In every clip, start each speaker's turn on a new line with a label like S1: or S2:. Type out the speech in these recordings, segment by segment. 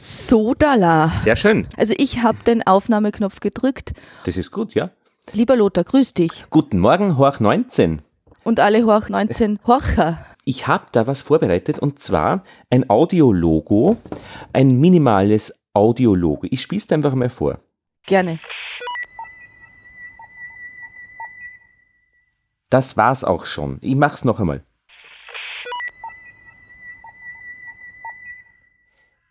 S1: Sodala.
S2: Sehr schön.
S1: Also ich habe den Aufnahmeknopf gedrückt.
S2: Das ist gut, ja.
S1: Lieber Lothar, grüß dich.
S2: Guten Morgen, Horch 19.
S1: Und alle Horch 19 Horcher.
S2: Ich habe da was vorbereitet und zwar ein Audiologo, ein minimales Audiologo. Ich spiele es einfach mal vor.
S1: Gerne.
S2: Das war's auch schon. Ich mach's noch einmal.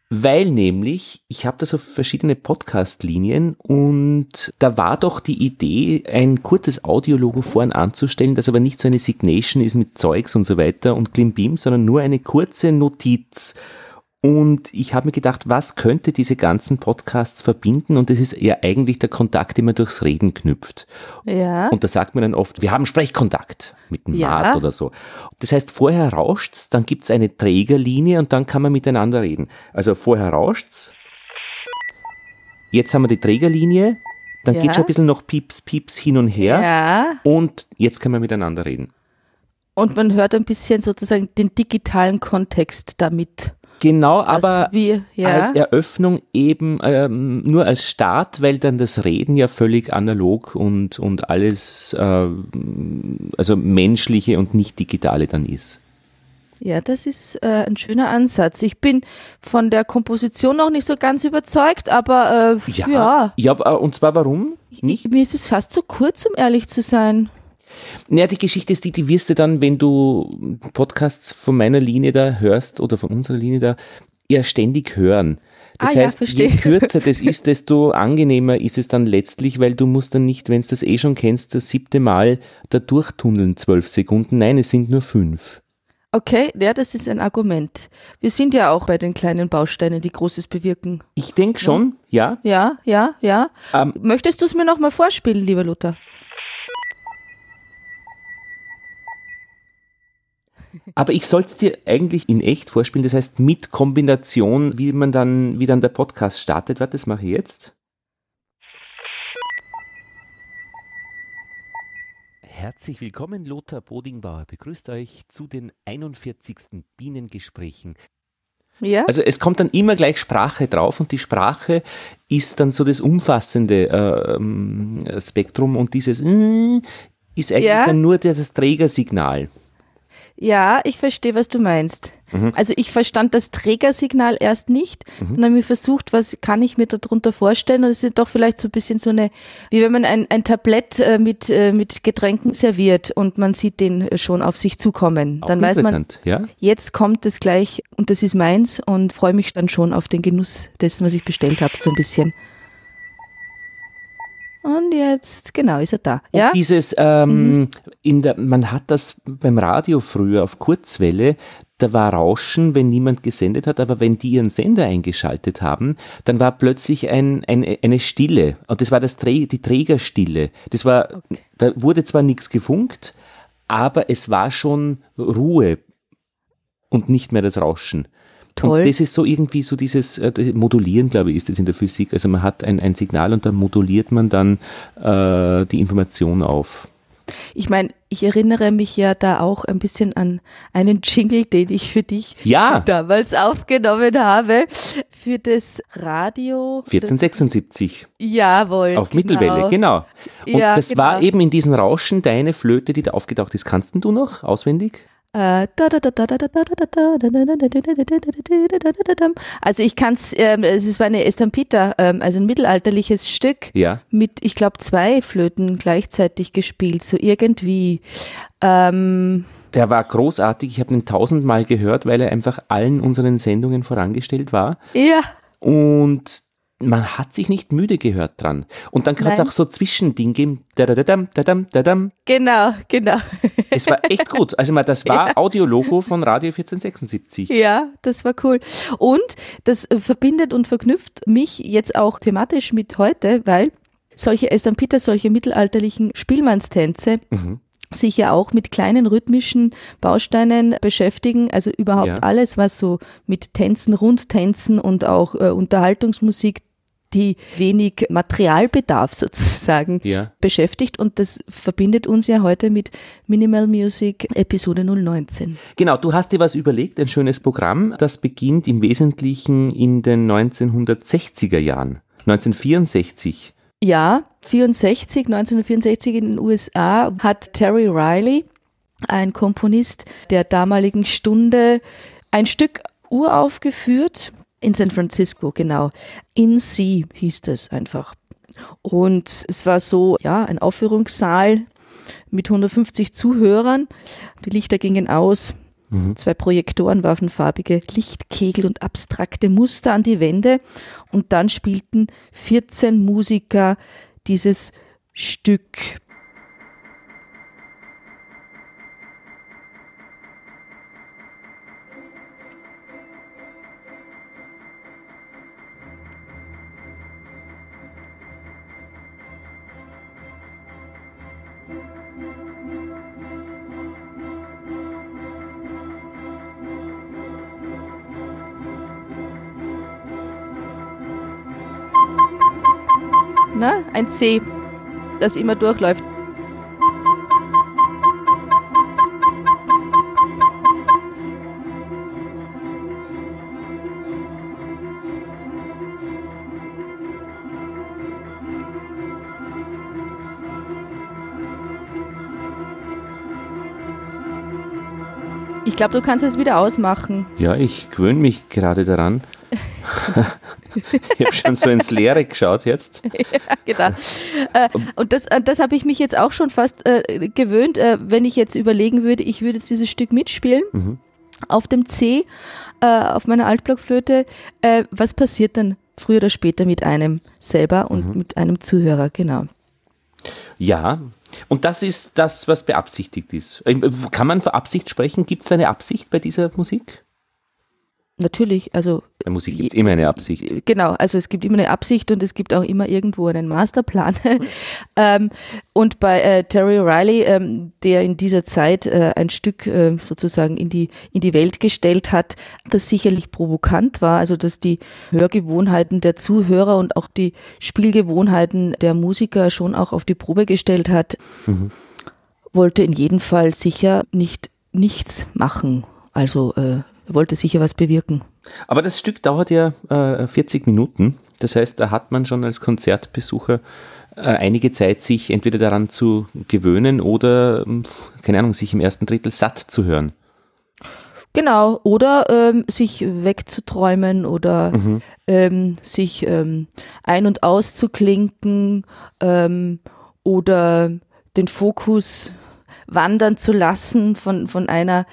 S2: Weil nämlich, ich habe da so verschiedene Podcast-Linien und da war doch die Idee, ein kurzes Audiologo vorn anzustellen, das aber nicht so eine Signation ist mit Zeugs und so weiter und Klimbim, sondern nur eine kurze Notiz. Und ich habe mir gedacht, was könnte diese ganzen Podcasts verbinden? Und das ist ja eigentlich der Kontakt, den man durchs Reden knüpft.
S1: Ja.
S2: Und da sagt man dann oft, wir haben Sprechkontakt mit dem
S1: Ja.
S2: Maß oder so. Das heißt, vorher rauscht's, dann gibt's eine Trägerlinie und dann kann man miteinander reden. Also vorher rauscht's. Jetzt haben wir die Trägerlinie. Dann
S1: Ja.
S2: geht schon ein bisschen noch Pieps, Pieps hin und her.
S1: Ja.
S2: Und jetzt können wir miteinander reden.
S1: Und man hört ein bisschen sozusagen den digitalen Kontext damit.
S2: Genau, aber
S1: wir, ja.
S2: als Eröffnung eben ähm, nur als Start, weil dann das Reden ja völlig analog und, und alles, äh, also menschliche und nicht digitale dann ist.
S1: Ja, das ist äh, ein schöner Ansatz. Ich bin von der Komposition noch nicht so ganz überzeugt, aber äh, ja.
S2: ja, äh, und zwar warum? Nicht?
S1: Mir ist es fast zu kurz, um ehrlich zu sein.
S2: Naja, die Geschichte ist die, die wirst du dann, wenn du Podcasts von meiner Linie da hörst oder von unserer Linie da, ja ständig hören. Das
S1: Ah ja,
S2: heißt,
S1: verstehe.
S2: je kürzer das ist, desto angenehmer ist es dann letztlich, weil du musst dann nicht, wenn du das eh schon kennst, das siebte Mal da durchtunneln, zwölf Sekunden. Nein, es sind nur fünf.
S1: Okay, ja, das ist ein Argument. Wir sind ja auch bei den kleinen Bausteinen, die Großes bewirken.
S2: Ich denke schon, ja.
S1: Ja, ja, ja.
S2: Ähm,
S1: Möchtest du es mir nochmal vorspielen, lieber Luther?
S2: Aber ich sollte es dir eigentlich in echt vorspielen, das heißt mit Kombination, wie man dann, wie dann der Podcast startet. Warte, das mache ich jetzt. Herzlich willkommen, Lothar Bodingbauer begrüßt euch zu den 41. Bienengesprächen.
S1: Ja?
S2: Also es kommt dann immer gleich Sprache drauf und die Sprache ist dann so das umfassende äh, ähm, Spektrum und dieses äh, ist eigentlich
S1: Ja.
S2: dann nur das Trägersignal.
S1: Ja, ich verstehe, was du meinst.
S2: Mhm.
S1: Also ich verstand das Trägersignal erst nicht und habe mir versucht, was kann ich mir darunter vorstellen und es ist doch vielleicht so ein bisschen so eine, wie wenn man ein, ein Tablett äh, mit, äh, mit Getränken serviert und man sieht den schon auf sich zukommen.
S2: Auch
S1: Dann weiß man,
S2: ja?
S1: jetzt kommt es gleich und das ist meins und freue mich dann schon auf den Genuss dessen, was ich bestellt habe, so ein bisschen. Und jetzt, genau, ist er da.
S2: Und
S1: Ja,
S2: dieses, ähm, in der, man hat das beim Radio früher auf Kurzwelle, da war Rauschen, wenn niemand gesendet hat, aber wenn die ihren Sender eingeschaltet haben, dann war plötzlich ein, ein, eine Stille. Und das war das die Trägerstille. Das war, da wurde zwar nichts gefunkt, aber es war schon Ruhe und nicht mehr das Rauschen.
S1: Toll.
S2: Und das ist so irgendwie so dieses äh, Modulieren, glaube ich, ist das in der Physik. Also man hat ein, ein Signal und dann moduliert man dann äh, die Information auf.
S1: ich meine, ich erinnere mich ja da auch ein bisschen an einen Jingle, den ich für dich
S2: Ja,
S1: damals aufgenommen habe. Für das Radio.
S2: 1476
S1: Jawohl.
S2: auf
S1: genau.
S2: Mittelwelle, genau. Und
S1: Ja,
S2: das
S1: genau.
S2: war eben in diesem Rauschen deine Flöte, die da aufgetaucht ist. Kannst du noch auswendig?
S1: Also ich kann ähm, es, es war eine Estampita, ähm, also ein mittelalterliches Stück
S2: ja.
S1: mit, ich glaube, zwei Flöten gleichzeitig gespielt, so irgendwie. Ähm,
S2: der war großartig, ich habe ihn tausendmal gehört, weil er einfach allen unseren Sendungen vorangestellt war.
S1: Ja.
S2: Und man hat sich nicht müde gehört dran. Und dann kann es auch so Zwischending geben. Dadadadam, dadam, dadam.
S1: genau, genau.
S2: Es war echt gut. Also mal, das war Audiologo von Radio 1476.
S1: Ja, das war cool. Und das äh, verbindet und verknüpft mich jetzt auch thematisch mit heute, weil solche Estampita, solche mittelalterlichen Spielmannstänze sich ja auch mit kleinen rhythmischen Bausteinen beschäftigen. Also überhaupt
S2: Ja.
S1: alles, was so mit Tänzen, Rundtänzen und auch äh, Unterhaltungsmusik die wenig Materialbedarf sozusagen
S2: Ja.
S1: beschäftigt und das verbindet uns ja heute mit Minimal Music Episode 019.
S2: Genau, du hast dir was überlegt, ein schönes Programm, das beginnt im Wesentlichen in den 1960er Jahren, 1964.
S1: Ja, 64, 1964 in den USA hat Terry Riley, ein Komponist der damaligen Stunde, ein Stück uraufgeführt in San Francisco, genau. In C hieß das einfach. Und es war so, ja, ein Aufführungssaal mit 150 Zuhörern. Die Lichter gingen aus. Zwei Projektoren warfen farbige Lichtkegel und abstrakte Muster an die Wände. Und dann spielten 14 Musiker dieses Stück. Na, ein C, das immer durchläuft. Ich glaube, du kannst es wieder ausmachen.
S2: Ja, ich gewöhne mich gerade daran. ich habe schon so ins Leere geschaut jetzt.
S1: genau. Äh, und das, äh, das habe ich mich jetzt auch schon fast äh, gewöhnt, äh, wenn ich jetzt überlegen würde, ich würde jetzt dieses Stück mitspielen
S2: Mhm.
S1: auf dem C, äh, auf meiner Altblockflöte. Äh, was passiert dann früher oder später mit einem selber und
S2: Mhm.
S1: mit einem Zuhörer? Genau.
S2: Ja, und das ist das, was beabsichtigt ist. Ähm, Kann man von Absicht sprechen? Gibt es da eine Absicht bei dieser Musik?
S1: Natürlich, also
S2: Bei Musik gibt es immer eine Absicht.
S1: Genau, also es gibt immer eine Absicht und es gibt auch immer irgendwo einen Masterplan. ähm, und bei äh, Terry Riley, ähm, der in dieser Zeit äh, ein Stück äh, sozusagen in die, in die Welt gestellt hat, das sicherlich provokant war, also dass die Hörgewohnheiten der Zuhörer und auch die Spielgewohnheiten der Musiker schon auch auf die Probe gestellt hat, wollte in jedem Fall sicher nicht nichts machen. Also äh, er wollte sicher was bewirken.
S2: Aber das Stück dauert ja äh, 40 Minuten. Das heißt, da hat man schon als Konzertbesucher äh, einige Zeit, sich entweder daran zu gewöhnen oder, ähm, keine Ahnung, sich im ersten Drittel satt zu hören.
S1: Genau, oder ähm, sich wegzuträumen oder ähm, sich ähm, ein- und auszuklinken ähm, oder den Fokus wandern zu lassen von, von einer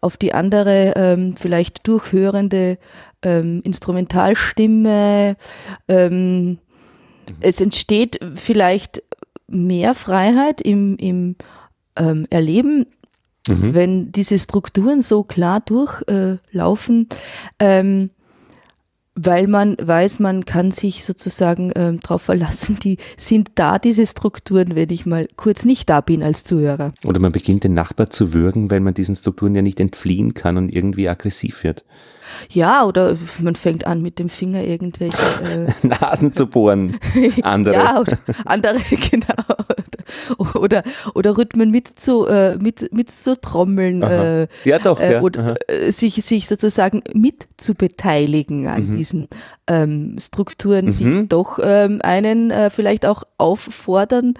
S1: auf die andere, ähm, vielleicht durchhörende ähm, Instrumentalstimme. Ähm, es entsteht vielleicht mehr Freiheit im, im ähm, Erleben, wenn diese Strukturen so klar durchlaufen, ähm, weil man weiß, man kann sich sozusagen ähm, darauf verlassen, die sind da, diese Strukturen, wenn ich mal kurz nicht da bin als Zuhörer.
S2: Oder man beginnt den Nachbar zu würgen, weil man diesen Strukturen ja nicht entfliehen kann und irgendwie aggressiv wird.
S1: Ja, oder man fängt an mit dem Finger irgendwelche äh,
S2: Nasen zu bohren, andere.
S1: Ja, andere, genau. Oder, oder Rhythmen mit zu, äh, mit, mit zu trommeln. Äh,
S2: Ja, doch,
S1: äh,
S2: ja.
S1: Oder äh, sich, sich sozusagen mit zu beteiligen an
S2: Mhm.
S1: diesen ähm, Strukturen, die doch ähm, einen äh, vielleicht auch auffordern,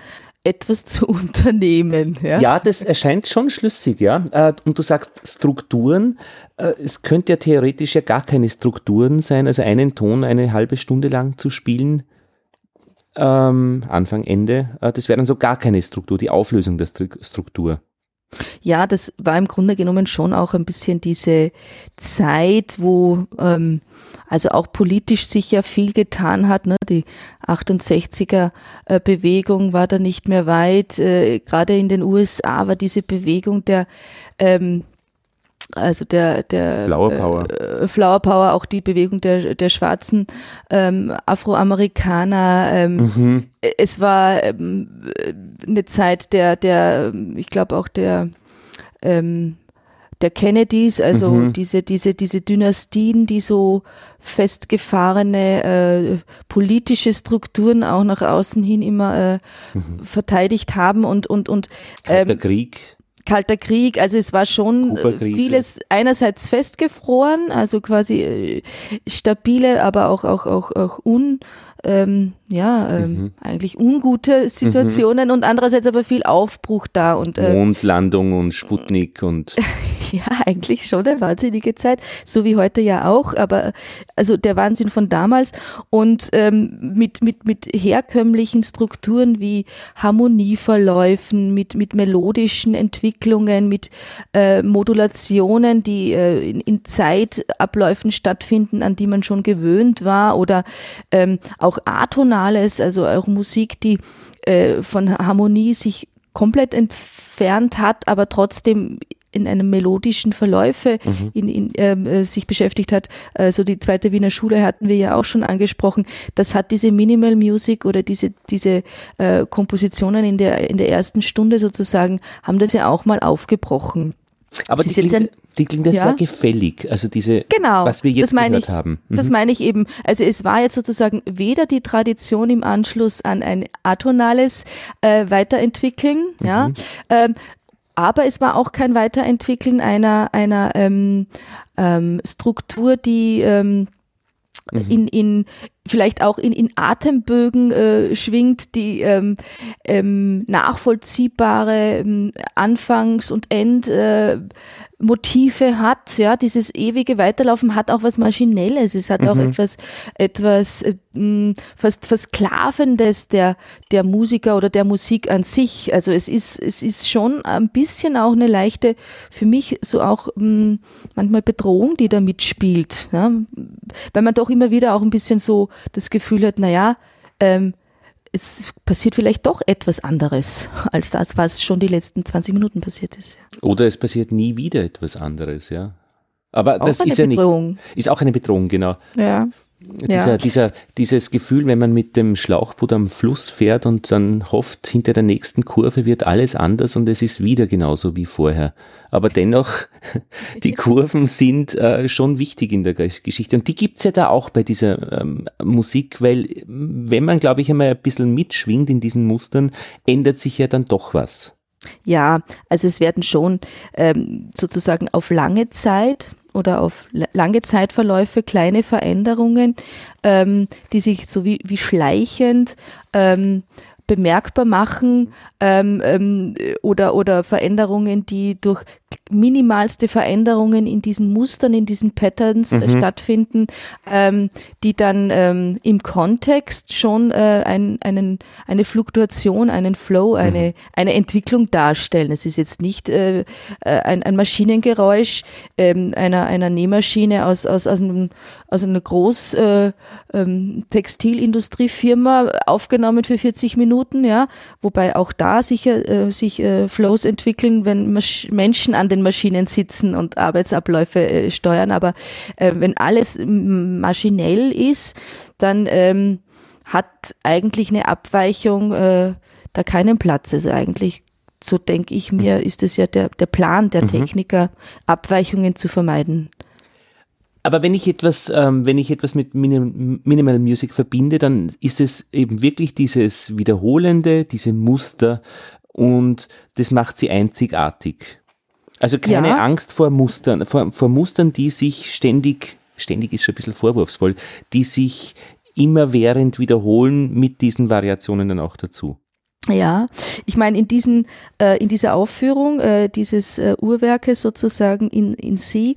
S1: etwas zu unternehmen. Ja?
S2: Ja, das erscheint schon schlüssig, ja. Und du sagst Strukturen. Es könnte ja theoretisch ja gar keine Strukturen sein, also einen Ton eine halbe Stunde lang zu spielen. Ähm, Anfang, Ende. Äh, Das wäre dann so gar keine Struktur, die Auflösung der Stru- Struktur.
S1: Ja, das war im Grunde genommen schon auch ein bisschen diese Zeit, wo ähm, also auch politisch sich ja viel getan hat. Ne? Die 68er äh, Bewegung war da nicht mehr weit. Äh, Gerade in den USA war diese Bewegung der ähm, also der, der
S2: Flower Power.
S1: äh, Flower Power, auch die Bewegung der, der schwarzen ähm, Afroamerikaner. Ähm, Es war ähm, eine Zeit der, der ich glaube auch der, ähm, der Kennedys, also mhm. diese, diese, diese Dynastien, die so festgefahrene äh, politische Strukturen auch nach außen hin immer äh, mhm. verteidigt haben und und und
S2: ähm, Kalter Krieg.
S1: Kalter Krieg, also es war schon vieles einerseits festgefroren, also quasi äh, stabile, aber auch auch auch auch un ähm, ja, ähm, mhm. eigentlich ungute Situationen mhm. und andererseits aber viel Aufbruch da. Und,
S2: äh, Mondlandung und Sputnik und.
S1: ja, eigentlich schon eine wahnsinnige Zeit, so wie heute ja auch, aber also der Wahnsinn von damals und ähm, mit, mit, mit herkömmlichen Strukturen wie Harmonieverläufen, mit, mit melodischen Entwicklungen, mit äh, Modulationen, die äh, in, in Zeitabläufen stattfinden, an die man schon gewöhnt war oder ähm, auch Atonales, also auch Musik, die äh, von Harmonie sich komplett entfernt hat, aber trotzdem in einem melodischen Verläufe mhm. in, in, ähm, äh, sich beschäftigt hat. Also die zweite Wiener Schule hatten wir ja auch schon angesprochen. Das hat diese Minimal Music oder diese, diese äh, Kompositionen in der, in der ersten Stunde sozusagen, haben das ja auch mal aufgebrochen.
S2: Aber die klingt, die klingt ja sehr gefällig, also diese,
S1: genau,
S2: was wir jetzt
S1: gehört
S2: ich, haben.
S1: Mhm. Das meine ich eben. Also es war jetzt sozusagen weder die Tradition im Anschluss an ein atonales äh, Weiterentwickeln, mhm. ja, ähm, aber es war auch kein Weiterentwickeln einer, einer ähm, ähm, Struktur, die ähm, mhm. in, in vielleicht auch in, in Atembögen äh, schwingt, die ähm, ähm, nachvollziehbare ähm, Anfangs- und End äh, hat, ja, dieses ewige Weiterlaufen hat auch was Maschinelles, es hat mhm. auch etwas, etwas äh, fast Versklavendes der, der Musiker oder der Musik an sich. Also es ist, es ist schon ein bisschen auch eine leichte, für mich so auch mh, manchmal Bedrohung, die da mitspielt, ja, weil man doch immer wieder auch ein bisschen so das Gefühl hat, naja, ähm, es passiert vielleicht doch etwas anderes als das, was schon die letzten 20 Minuten passiert ist.
S2: Oder es passiert nie wieder etwas anderes, ja. Aber auch das ist ja Bedrohung. nicht. Ist auch eine Bedrohung, genau.
S1: Ja.
S2: Dieser, ja. dieser, dieses Gefühl, wenn man mit dem Schlauchboot am Fluss fährt und dann hofft, hinter der nächsten Kurve wird alles anders und es ist wieder genauso wie vorher. Aber dennoch, die Kurven sind äh, schon wichtig in der Geschichte. Und die gibt's ja da auch bei dieser ähm, Musik, weil wenn man, glaube ich, einmal ein bisschen mitschwingt in diesen Mustern, ändert sich ja dann doch was.
S1: Ja, also es werden schon ähm, sozusagen auf lange Zeit oder auf lange Zeitverläufe kleine Veränderungen, ähm, die sich so wie, wie schleichend ähm, bemerkbar machen ähm, ähm, oder, oder Veränderungen, die durch minimalste Veränderungen in diesen Mustern, in diesen Patterns äh, mhm. stattfinden, ähm, die dann ähm, im Kontext schon äh, ein, einen, eine Fluktuation, einen Flow, eine, mhm. eine Entwicklung darstellen. Es ist jetzt nicht äh, äh ein, ein Maschinengeräusch ähm, einer, einer Nähmaschine aus, aus, aus, einem, aus einer Groß äh, ähm, Textilindustriefirma aufgenommen für 40 Minuten, ja, wobei auch da sicher äh, sich äh, Flows entwickeln, wenn Masch Menschen an den Maschinen sitzen und Arbeitsabläufe äh, steuern. Aber äh, wenn alles maschinell ist, dann ähm, hat eigentlich eine Abweichung äh, da keinen Platz. Also eigentlich so denke ich mir, mhm. ist es ja der, der Plan der mhm. Techniker, Abweichungen zu vermeiden.
S2: Aber wenn ich etwas, ähm, wenn ich etwas mit Minim Minimal Music verbinde, dann ist es eben wirklich dieses Wiederholende, diese Muster und das macht sie einzigartig. Also keine ja. Angst vor Mustern, vor, vor Mustern, die sich ständig, ständig ist schon ein bisschen vorwurfsvoll, die sich immerwährend wiederholen mit diesen Variationen dann auch dazu.
S1: Ja, ich meine, in, diesen, äh, in dieser Aufführung äh, dieses äh, Uhrwerkes sozusagen in, in C,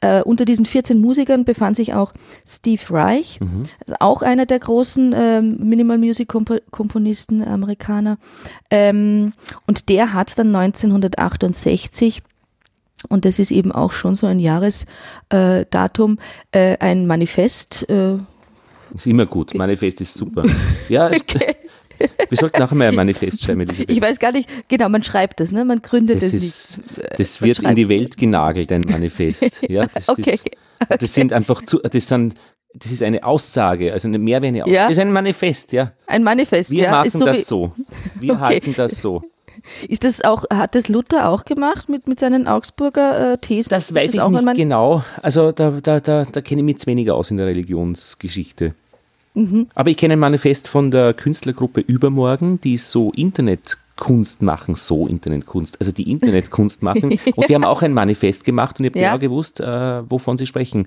S1: äh, unter diesen 14 Musikern befand sich auch Steve Reich, mhm. also auch einer der großen ähm, Minimal Music Komponisten, Amerikaner. Ähm, und der hat dann 1968 und das ist eben auch schon so ein Jahresdatum, äh, ein Manifest. Äh,
S2: ist immer gut, Manifest ist super. Ja, okay. Wir sollten auch mal ein Manifest schreiben,
S1: Elisabeth. Ich weiß gar nicht, genau, man schreibt das, ne? man gründet
S2: das,
S1: das
S2: ist, nicht. Das wird in die Welt genagelt, ein Manifest. Ja, das, okay. Das, das sind einfach zu, das sind das ist eine Aussage, also mehr wie eine Aussage. Ja. Das ist ein Manifest, ja.
S1: Ein Manifest,
S2: Wir
S1: ja.
S2: machen so das so. Wir okay. halten das so.
S1: Ist das auch, hat das Luther auch gemacht mit, mit seinen Augsburger äh, Thesen?
S2: Das weiß
S1: das
S2: ich nicht genau. Also da, da, da, da kenne ich mich zu wenig aus in der Religionsgeschichte. Mhm. Aber ich kenne ein Manifest von der Künstlergruppe Übermorgen, die so Internetkunst machen, so Internetkunst, also die Internetkunst machen. und die haben auch ein Manifest gemacht und ich habe ja. genau gewusst, äh, wovon sie sprechen.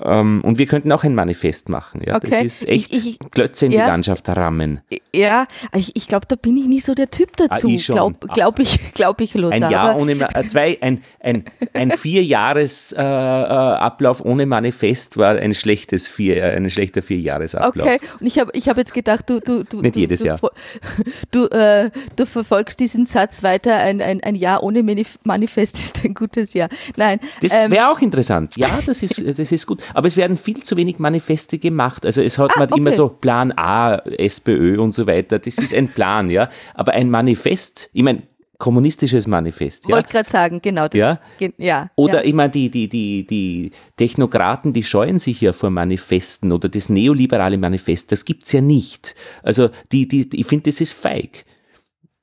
S2: Ähm, und wir könnten auch ein Manifest machen. Ja? Okay. Das ist echt ich, ich, Klötze in ja. die Landschaft rammen.
S1: Ja, ich, ich glaube, da bin ich nicht so der Typ dazu. Ah, Glaube glaub ich, glaub ich, Lothar.
S2: Ein Jahr ohne, äh, zwei, ein, ein, ein vier Jahres äh, äh, ohne Manifest war ein schlechtes vier, äh, ein schlechter Vierjahresablauf.
S1: Okay, und ich habe ich hab jetzt gedacht, du, du, du,
S2: Nicht
S1: du,
S2: jedes
S1: du,
S2: Jahr.
S1: Du, äh, du verfolgst diesen Satz weiter, ein, ein, ein Jahr ohne Manifest ist ein gutes Jahr. Nein.
S2: Das ähm, wäre auch interessant. Ja, das ist, das ist gut. Aber es werden viel zu wenig Manifeste gemacht. Also es hat ah, man okay. immer so Plan A, SPÖ und so weiter. Das ist ein Plan, ja. Aber ein Manifest, ich meine, kommunistisches Manifest.
S1: Ja? Wollte gerade sagen, genau.
S2: Das, ja?
S1: ja.
S2: Oder
S1: ja.
S2: ich meine, die, die, die, die Technokraten, die scheuen sich ja vor Manifesten oder das neoliberale Manifest, das gibt es ja nicht. Also die, die, ich finde, das ist feig.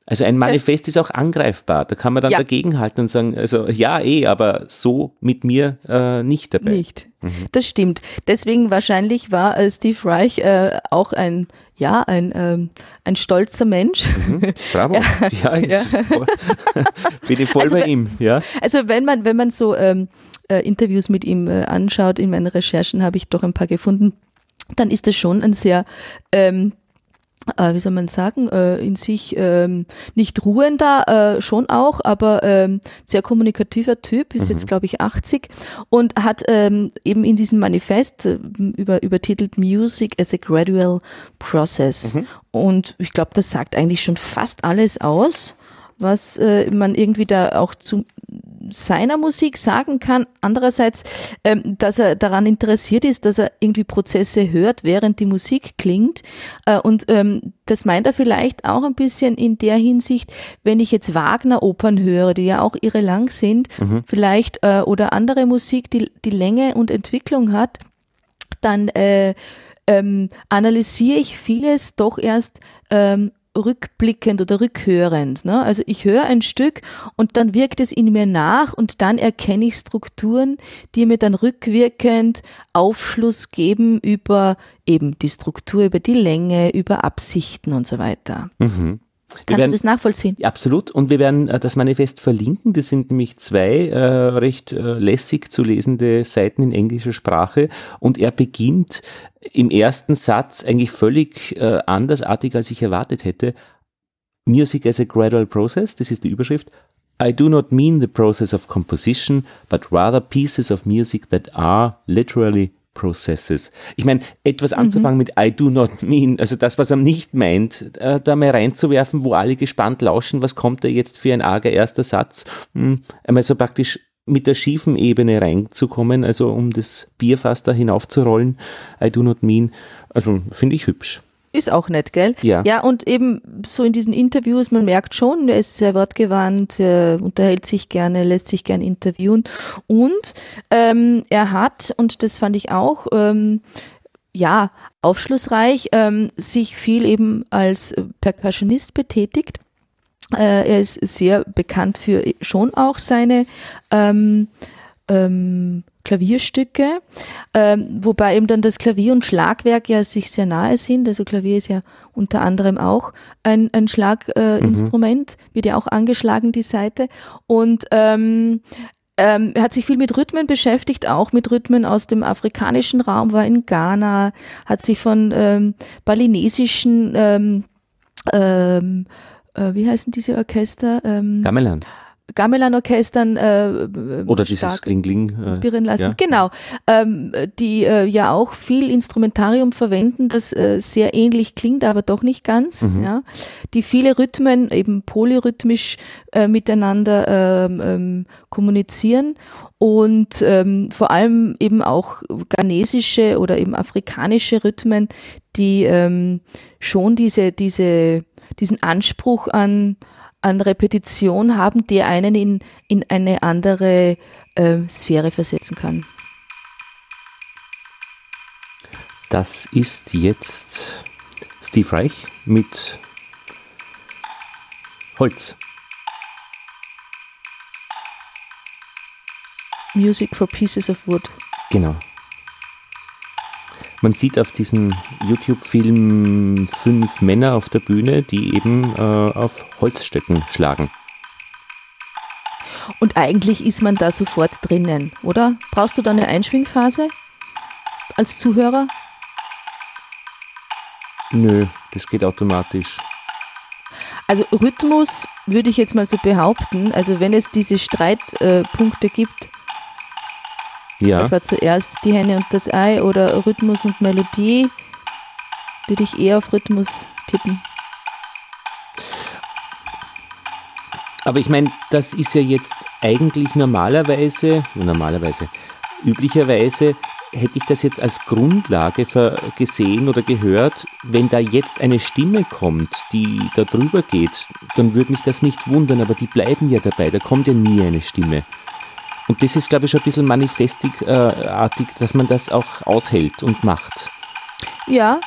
S2: Also ein Manifest ist auch angreifbar. Da kann man dann ja. dagegenhalten und sagen, also ja, eh, aber so mit mir äh, nicht dabei.
S1: Nicht. Mhm. Das stimmt. Deswegen wahrscheinlich war äh, Steve Reich äh, auch ein, ja, ein, ähm, ein stolzer Mensch.
S2: Mhm. Bravo. ja, ja. Voll, bin ich voll also, bei ihm. Ja.
S1: Also wenn man, wenn man so ähm, äh, Interviews mit ihm äh, anschaut, in meinen Recherchen habe ich doch ein paar gefunden, dann ist das schon ein sehr ähm, äh, wie soll man sagen, äh, in sich ähm, nicht ruhender, äh, schon auch, aber ähm, sehr kommunikativer Typ, ist mhm. jetzt glaube ich 80 und hat ähm, eben in diesem Manifest äh, über, übertitelt Music as a Gradual Process. Mhm. Und ich glaube, das sagt eigentlich schon fast alles aus was äh, man irgendwie da auch zu seiner Musik sagen kann. Andererseits, ähm, dass er daran interessiert ist, dass er irgendwie Prozesse hört, während die Musik klingt. Äh, und ähm, das meint er vielleicht auch ein bisschen in der Hinsicht, wenn ich jetzt Wagner-Opern höre, die ja auch irre lang sind, mhm. vielleicht, äh, oder andere Musik, die, die Länge und Entwicklung hat, dann äh, ähm, analysiere ich vieles doch erst ähm, rückblickend oder rückhörend. Ne? Also ich höre ein Stück und dann wirkt es in mir nach und dann erkenne ich Strukturen, die mir dann rückwirkend Aufschluss geben über eben die Struktur, über die Länge, über Absichten und so weiter. Mhm. Kannst werden, du das nachvollziehen?
S2: Absolut. Und wir werden äh, das Manifest verlinken. Das sind nämlich zwei äh, recht äh, lässig zu lesende Seiten in englischer Sprache. Und er beginnt im ersten Satz eigentlich völlig äh, andersartig, als ich erwartet hätte. Music as a gradual process, das ist die Überschrift. I do not mean the process of composition, but rather pieces of music that are literally processes. Ich meine, etwas mhm. anzufangen mit I do not mean, also das, was er nicht meint, äh, da mal reinzuwerfen, wo alle gespannt lauschen, was kommt da jetzt für ein arger erster Satz, hm, einmal so praktisch mit der schiefen Ebene reinzukommen, also um das Bierfass da hinaufzurollen. I do not mean, also finde ich hübsch.
S1: Ist auch nett, gell?
S2: Ja.
S1: Ja, und eben so in diesen Interviews, man merkt schon, er ist sehr wortgewandt, er unterhält sich gerne, lässt sich gern interviewen. Und ähm, er hat, und das fand ich auch, ähm, ja, aufschlussreich, ähm, sich viel eben als Percussionist betätigt. Äh, er ist sehr bekannt für schon auch seine ähm, ähm, Klavierstücke, ähm, wobei eben dann das Klavier und Schlagwerk ja sich sehr nahe sind. Also Klavier ist ja unter anderem auch ein, ein Schlaginstrument, äh, mhm. wird ja auch angeschlagen, die Seite. Und ähm, ähm, er hat sich viel mit Rhythmen beschäftigt, auch mit Rhythmen aus dem afrikanischen Raum, war in Ghana, hat sich von ähm, balinesischen, ähm, ähm, äh, wie heißen diese Orchester?
S2: Ähm, Gamelan.
S1: Gamelan-Orchestern äh,
S2: oder dieses Kling-Kling
S1: äh, inspirieren lassen. Ja. Genau, ähm, die äh, ja auch viel Instrumentarium verwenden, das äh, sehr ähnlich klingt, aber doch nicht ganz. Mhm. Ja. Die viele Rhythmen eben polyrhythmisch äh, miteinander ähm, ähm, kommunizieren und ähm, vor allem eben auch ghanesische oder eben afrikanische Rhythmen, die ähm, schon diese, diese, diesen Anspruch an an Repetition haben, die einen in, in eine andere äh, Sphäre versetzen kann.
S2: Das ist jetzt Steve Reich mit Holz.
S1: Music for Pieces of Wood.
S2: Genau. Man sieht auf diesem YouTube-Film fünf Männer auf der Bühne, die eben äh, auf Holzstöcken schlagen.
S1: Und eigentlich ist man da sofort drinnen, oder? Brauchst du da eine Einschwingphase als Zuhörer?
S2: Nö, das geht automatisch.
S1: Also Rhythmus würde ich jetzt mal so behaupten, also wenn es diese Streitpunkte äh, gibt, ja. was war zuerst die Henne und das Ei oder Rhythmus und Melodie, würde ich eher auf Rhythmus tippen.
S2: Aber ich meine, das ist ja jetzt eigentlich normalerweise, normalerweise, üblicherweise hätte ich das jetzt als Grundlage gesehen oder gehört, wenn da jetzt eine Stimme kommt, die da drüber geht, dann würde mich das nicht wundern, aber die bleiben ja dabei, da kommt ja nie eine Stimme. Und das ist, glaube ich, schon ein bisschen manifestartig, dass man das auch aushält und macht.
S1: Ja,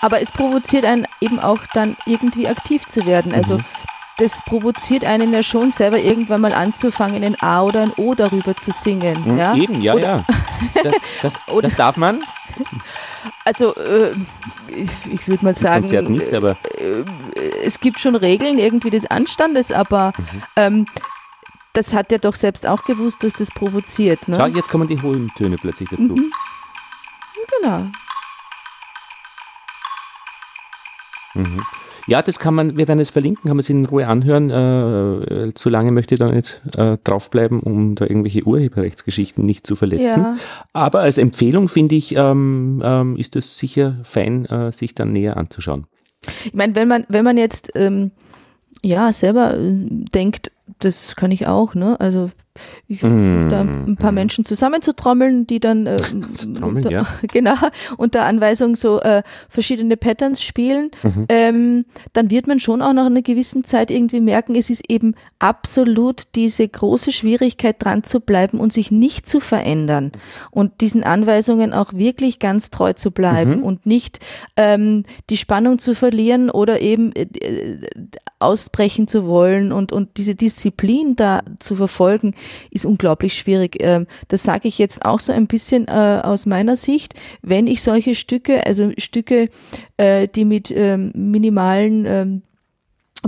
S1: aber es provoziert einen eben auch dann irgendwie aktiv zu werden. Also mhm das provoziert einen ja schon selber irgendwann mal anzufangen, ein A oder ein O darüber zu singen.
S2: Mhm, ja? Eben, ja, oder, ja. Das, das, das, darf man.
S1: Also äh, ich, ich würde mal sagen,
S2: Konzert nicht, aber
S1: äh, es gibt schon Regeln irgendwie des Anstandes, aber mhm. ähm, das hat er doch selbst auch gewusst, dass das provoziert. Ne?
S2: Schau, jetzt kommen die hohen Töne plötzlich dazu. Mhm.
S1: Genau.
S2: Mhm. Ja, das kann man, wir werden es verlinken, kann man es in Ruhe anhören. Äh, zu lange möchte ich da nicht äh, draufbleiben, um da irgendwelche Urheberrechtsgeschichten nicht zu verletzen. Ja. Aber als Empfehlung finde ich, ähm, ähm, ist es sicher fein, äh, sich dann näher anzuschauen.
S1: Ich meine, wenn man, wenn man jetzt ähm, ja selber äh, denkt, das kann ich auch, ne? Also ich versuche da ein paar mhm. Menschen zusammenzutrommeln, die dann äh, unter, ja. genau, unter Anweisung so äh, verschiedene Patterns spielen, mhm. ähm, dann wird man schon auch nach einer gewissen Zeit irgendwie merken, es ist eben absolut diese große Schwierigkeit dran zu bleiben und sich nicht zu verändern und diesen Anweisungen auch wirklich ganz treu zu bleiben mhm. und nicht ähm, die Spannung zu verlieren oder eben äh, äh ausbrechen zu wollen und, und diese Disziplin da zu verfolgen, ist unglaublich schwierig. Ähm, das sage ich jetzt auch so ein bisschen äh, aus meiner Sicht. Wenn ich solche Stücke, also Stücke, äh, die mit ähm, minimalen ähm,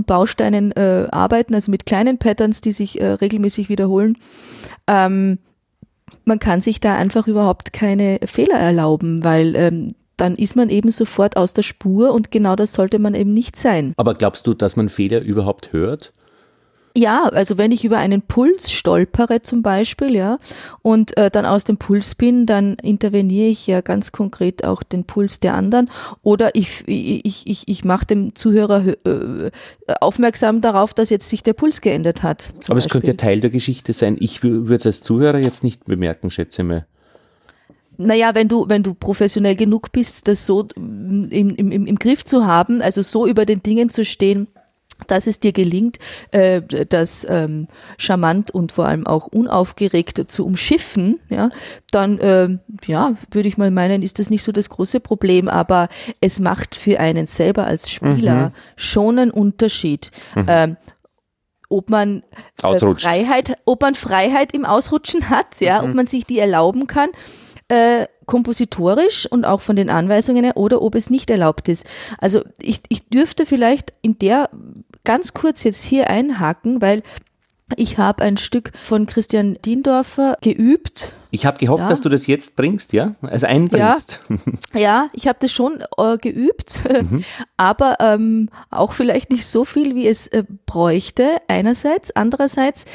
S1: Bausteinen äh, arbeiten, also mit kleinen Patterns, die sich regelmäßig wiederholen, man kann sich da einfach überhaupt keine Fehler erlauben, weil dann ist man eben sofort aus der Spur und genau das sollte man eben nicht sein.
S2: Aber glaubst du, dass man Fehler überhaupt hört?
S1: Ja, also wenn ich über einen Puls stolpere zum Beispiel, ja, und äh, dann aus dem Puls bin, dann interveniere ich ja ganz konkret auch den Puls der anderen oder ich, ich, ich, ich mache dem Zuhörer äh, aufmerksam darauf, dass jetzt sich der Puls geändert hat.
S2: Aber es könnte ja Teil der Geschichte sein. Ich würde es als Zuhörer jetzt nicht bemerken, schätze mal.
S1: Naja, wenn du, wenn du professionell genug bist, das so im, im, im Griff zu haben, also so über den Dingen zu stehen, dass es dir gelingt, äh, das ähm, charmant und vor allem auch unaufgeregt zu umschiffen, ja, dann äh, ja, würde ich mal meinen, ist das nicht so das große Problem, aber es macht für einen selber als Spieler mhm. schon einen Unterschied. Mhm. Ähm, ob man äh, Freiheit, ob man Freiheit im Ausrutschen hat, ja, mhm. ob man sich die erlauben kann äh, kompositorisch und auch von den Anweisungen her oder ob es nicht erlaubt ist. Also ich, ich dürfte vielleicht in der ganz kurz jetzt hier einhaken, weil ich habe ein Stück von Christian Diendorfer geübt.
S2: Ich habe gehofft, ja. dass du das jetzt bringst, ja? Also einbringst.
S1: Ja, ja ich habe das schon äh, geübt, mhm. aber ähm, auch vielleicht nicht so viel, wie es äh, bräuchte, einerseits. Andererseits,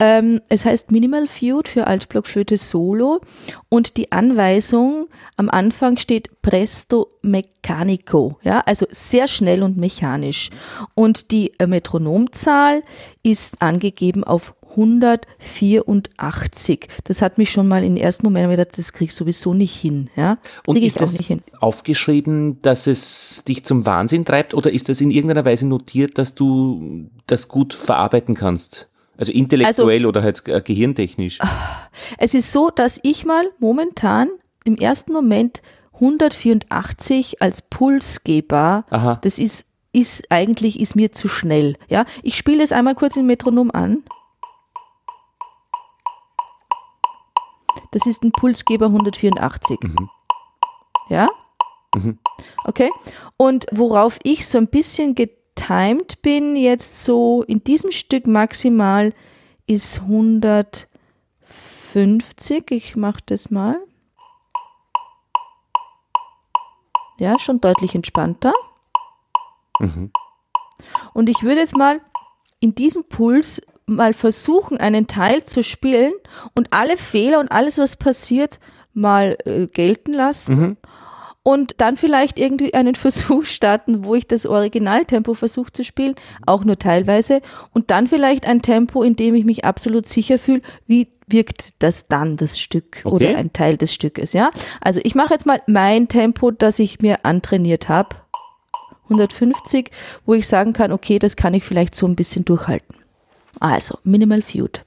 S1: ähm, es heißt Minimal Feud für Altblockflöte Solo und die Anweisung am Anfang steht Presto Meccanico, ja, also sehr schnell und mechanisch. Und die äh, Metronomzahl ist angegeben auf 184. Das hat mich schon mal im ersten Moment gedacht, das krieg ich sowieso nicht hin. Ja?
S2: Und ist das aufgeschrieben, dass es dich zum Wahnsinn treibt oder ist das in irgendeiner Weise notiert, dass du das gut verarbeiten kannst? Also intellektuell also, oder halt äh, gehirntechnisch?
S1: Es ist so, dass ich mal momentan im ersten Moment 184 als Pulsgeber, Aha. das ist, ist eigentlich, ist mir zu schnell. Ja, ich spiele es einmal kurz im Metronom an. Das ist ein Pulsgeber 184.
S2: Mhm.
S1: Ja?
S2: Mhm.
S1: Okay. Und worauf ich so ein bisschen getimed bin, jetzt so in diesem Stück maximal, ist 150. Ich mache das mal. Ja, schon deutlich entspannter.
S2: Mhm.
S1: Und ich würde jetzt mal in diesem Puls mal versuchen, einen Teil zu spielen und alle Fehler und alles, was passiert, mal äh, gelten lassen.
S2: Mhm.
S1: Und dann vielleicht irgendwie einen Versuch starten, wo ich das Originaltempo versuche zu spielen, auch nur teilweise. Und dann vielleicht ein Tempo, in dem ich mich absolut sicher fühle, wie wirkt das dann, das Stück
S2: Okay.
S1: oder ein Teil des Stückes. Ja? Also ich mache jetzt mal mein Tempo, das ich mir antrainiert habe. 150, wo ich sagen kann, okay, das kann ich vielleicht so ein bisschen durchhalten. Also, Minimal Feud.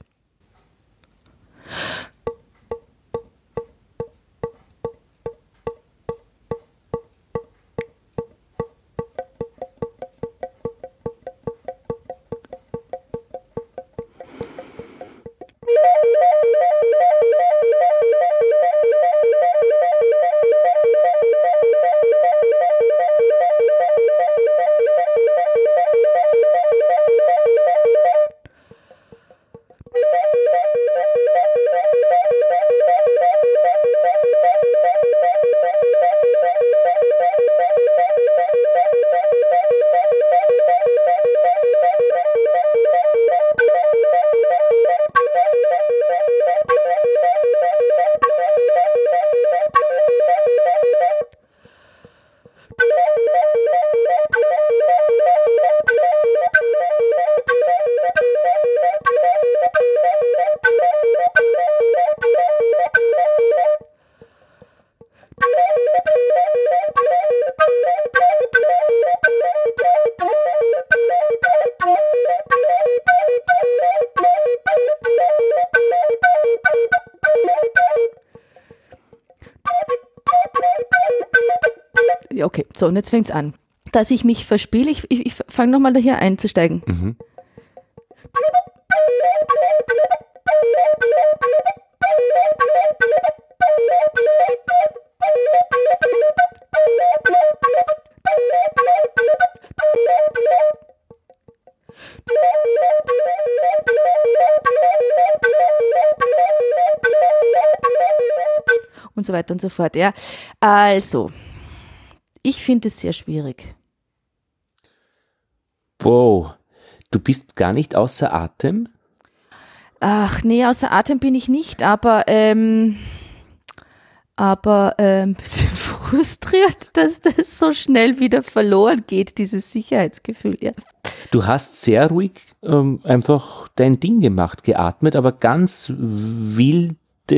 S1: So und jetzt fängt's an. Dass ich mich verspiele, ich, ich, ich fange nochmal daher einzusteigen.
S2: Mhm.
S1: und so weiter und so fort. Ja, also, ich finde es sehr schwierig.
S2: Wow, du bist gar nicht außer Atem?
S1: Ach nee, außer Atem bin ich nicht, aber ähm, aber ähm, ein bisschen frustriert, dass das so schnell wieder verloren geht, dieses Sicherheitsgefühl. Ja.
S2: Du hast sehr ruhig ähm, einfach dein Ding gemacht, geatmet, aber ganz wilde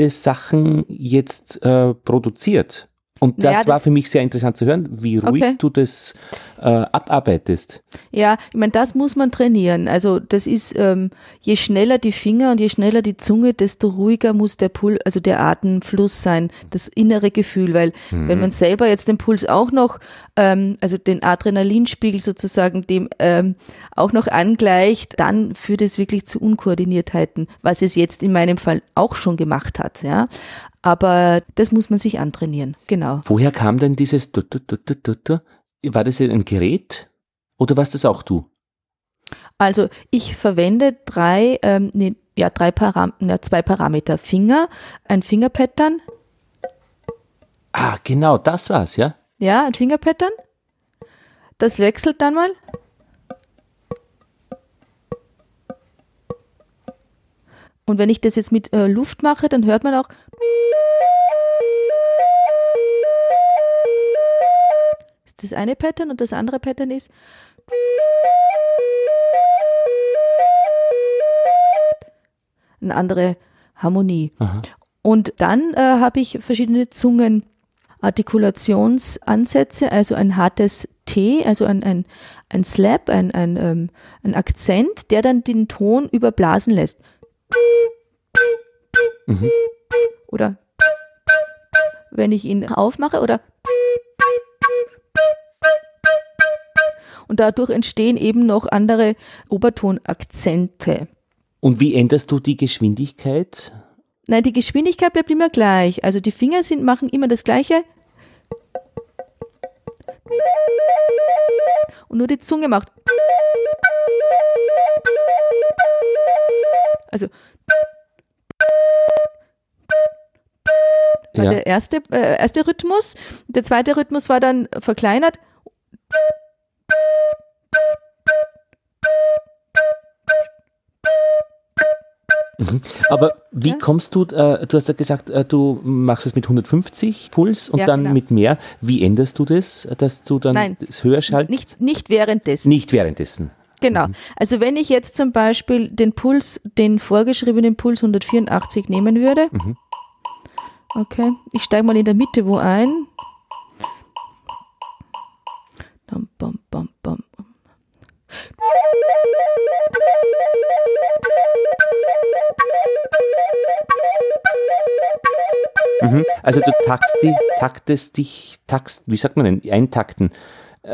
S2: Sachen jetzt äh, produziert. Und das, war
S1: das-
S2: für mich sehr interessant zu hören, wie ruhig
S1: Okay.
S2: du das äh, abarbeitest.
S1: Ja, ich meine, das muss man trainieren. Also das ist, ähm, je schneller die Finger und je schneller die Zunge, desto ruhiger muss der Pul, also der Atemfluss sein, das innere Gefühl, weil wenn man selber jetzt den Puls auch noch, ähm, also den Adrenalinspiegel sozusagen dem ähm, auch noch angleicht, dann führt es wirklich zu Unkoordiniertheiten, was es jetzt in meinem Fall auch schon gemacht hat, ja. Aber das muss man sich antrainieren, genau.
S2: Woher kam denn dieses du, du, du? War das ein Gerät oder warst das auch du?
S1: Also ich verwende drei, ähm, nee, ja, drei Param ja, zwei Parameter. Finger, ein Fingerpattern,
S2: Ah, genau, das war's, ja?
S1: ja, ein Fingerpattern. Das wechselt dann mal. Und wenn ich das jetzt mit äh, Luft mache, dann hört man auch. Das ist das eine Pattern und das andere Pattern ist. Eine andere Harmonie.
S2: Aha.
S1: Und dann äh, habe ich verschiedene Zungenartikulationsansätze, also ein hartes T, also ein, ein, ein Slap, ein, ein, ähm, ein Akzent, der dann den Ton überblasen lässt.
S2: Mhm.
S1: Oder wenn ich ihn aufmache oder und dadurch entstehen eben noch andere Obertonakzente.
S2: Und wie änderst du die Geschwindigkeit?
S1: Nein, die Geschwindigkeit bleibt immer gleich. Also die Finger sind, machen immer das Gleiche. Und nur die Zunge macht. Also war
S2: Ja.
S1: der erste, äh, erste Rhythmus. Der zweite Rhythmus war dann verkleinert.
S2: Aber wie
S1: Ja.
S2: kommst du, äh, du hast ja gesagt, äh, du machst es mit 150 Puls und
S1: Ja,
S2: dann
S1: genau.
S2: mit mehr. Wie änderst du das, dass du dann
S1: Nein.
S2: höher schaltest?
S1: Nicht, nicht währenddessen.
S2: Nicht währenddessen.
S1: Genau. Also wenn ich jetzt zum Beispiel den Puls, den vorgeschriebenen Puls 184 nehmen würde. Okay, ich steige mal in der Mitte wo ein. Bam, bam, bam, bam.
S2: Mhm. Also du taktst, die, taktest dich, taktst, wie sagt man denn, eintakten,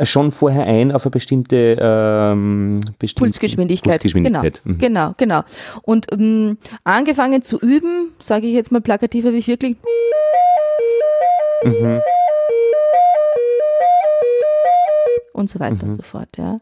S2: schon vorher ein auf eine bestimmte, ähm, bestimmte
S1: Pulsgeschwindigkeit.
S2: Pulsgeschwindigkeit.
S1: Genau,
S2: Mhm.
S1: genau, genau. Und ähm, angefangen zu üben, sage ich jetzt mal plakativer wie wirklich.
S2: Mhm.
S1: Und so weiter und so fort, ja.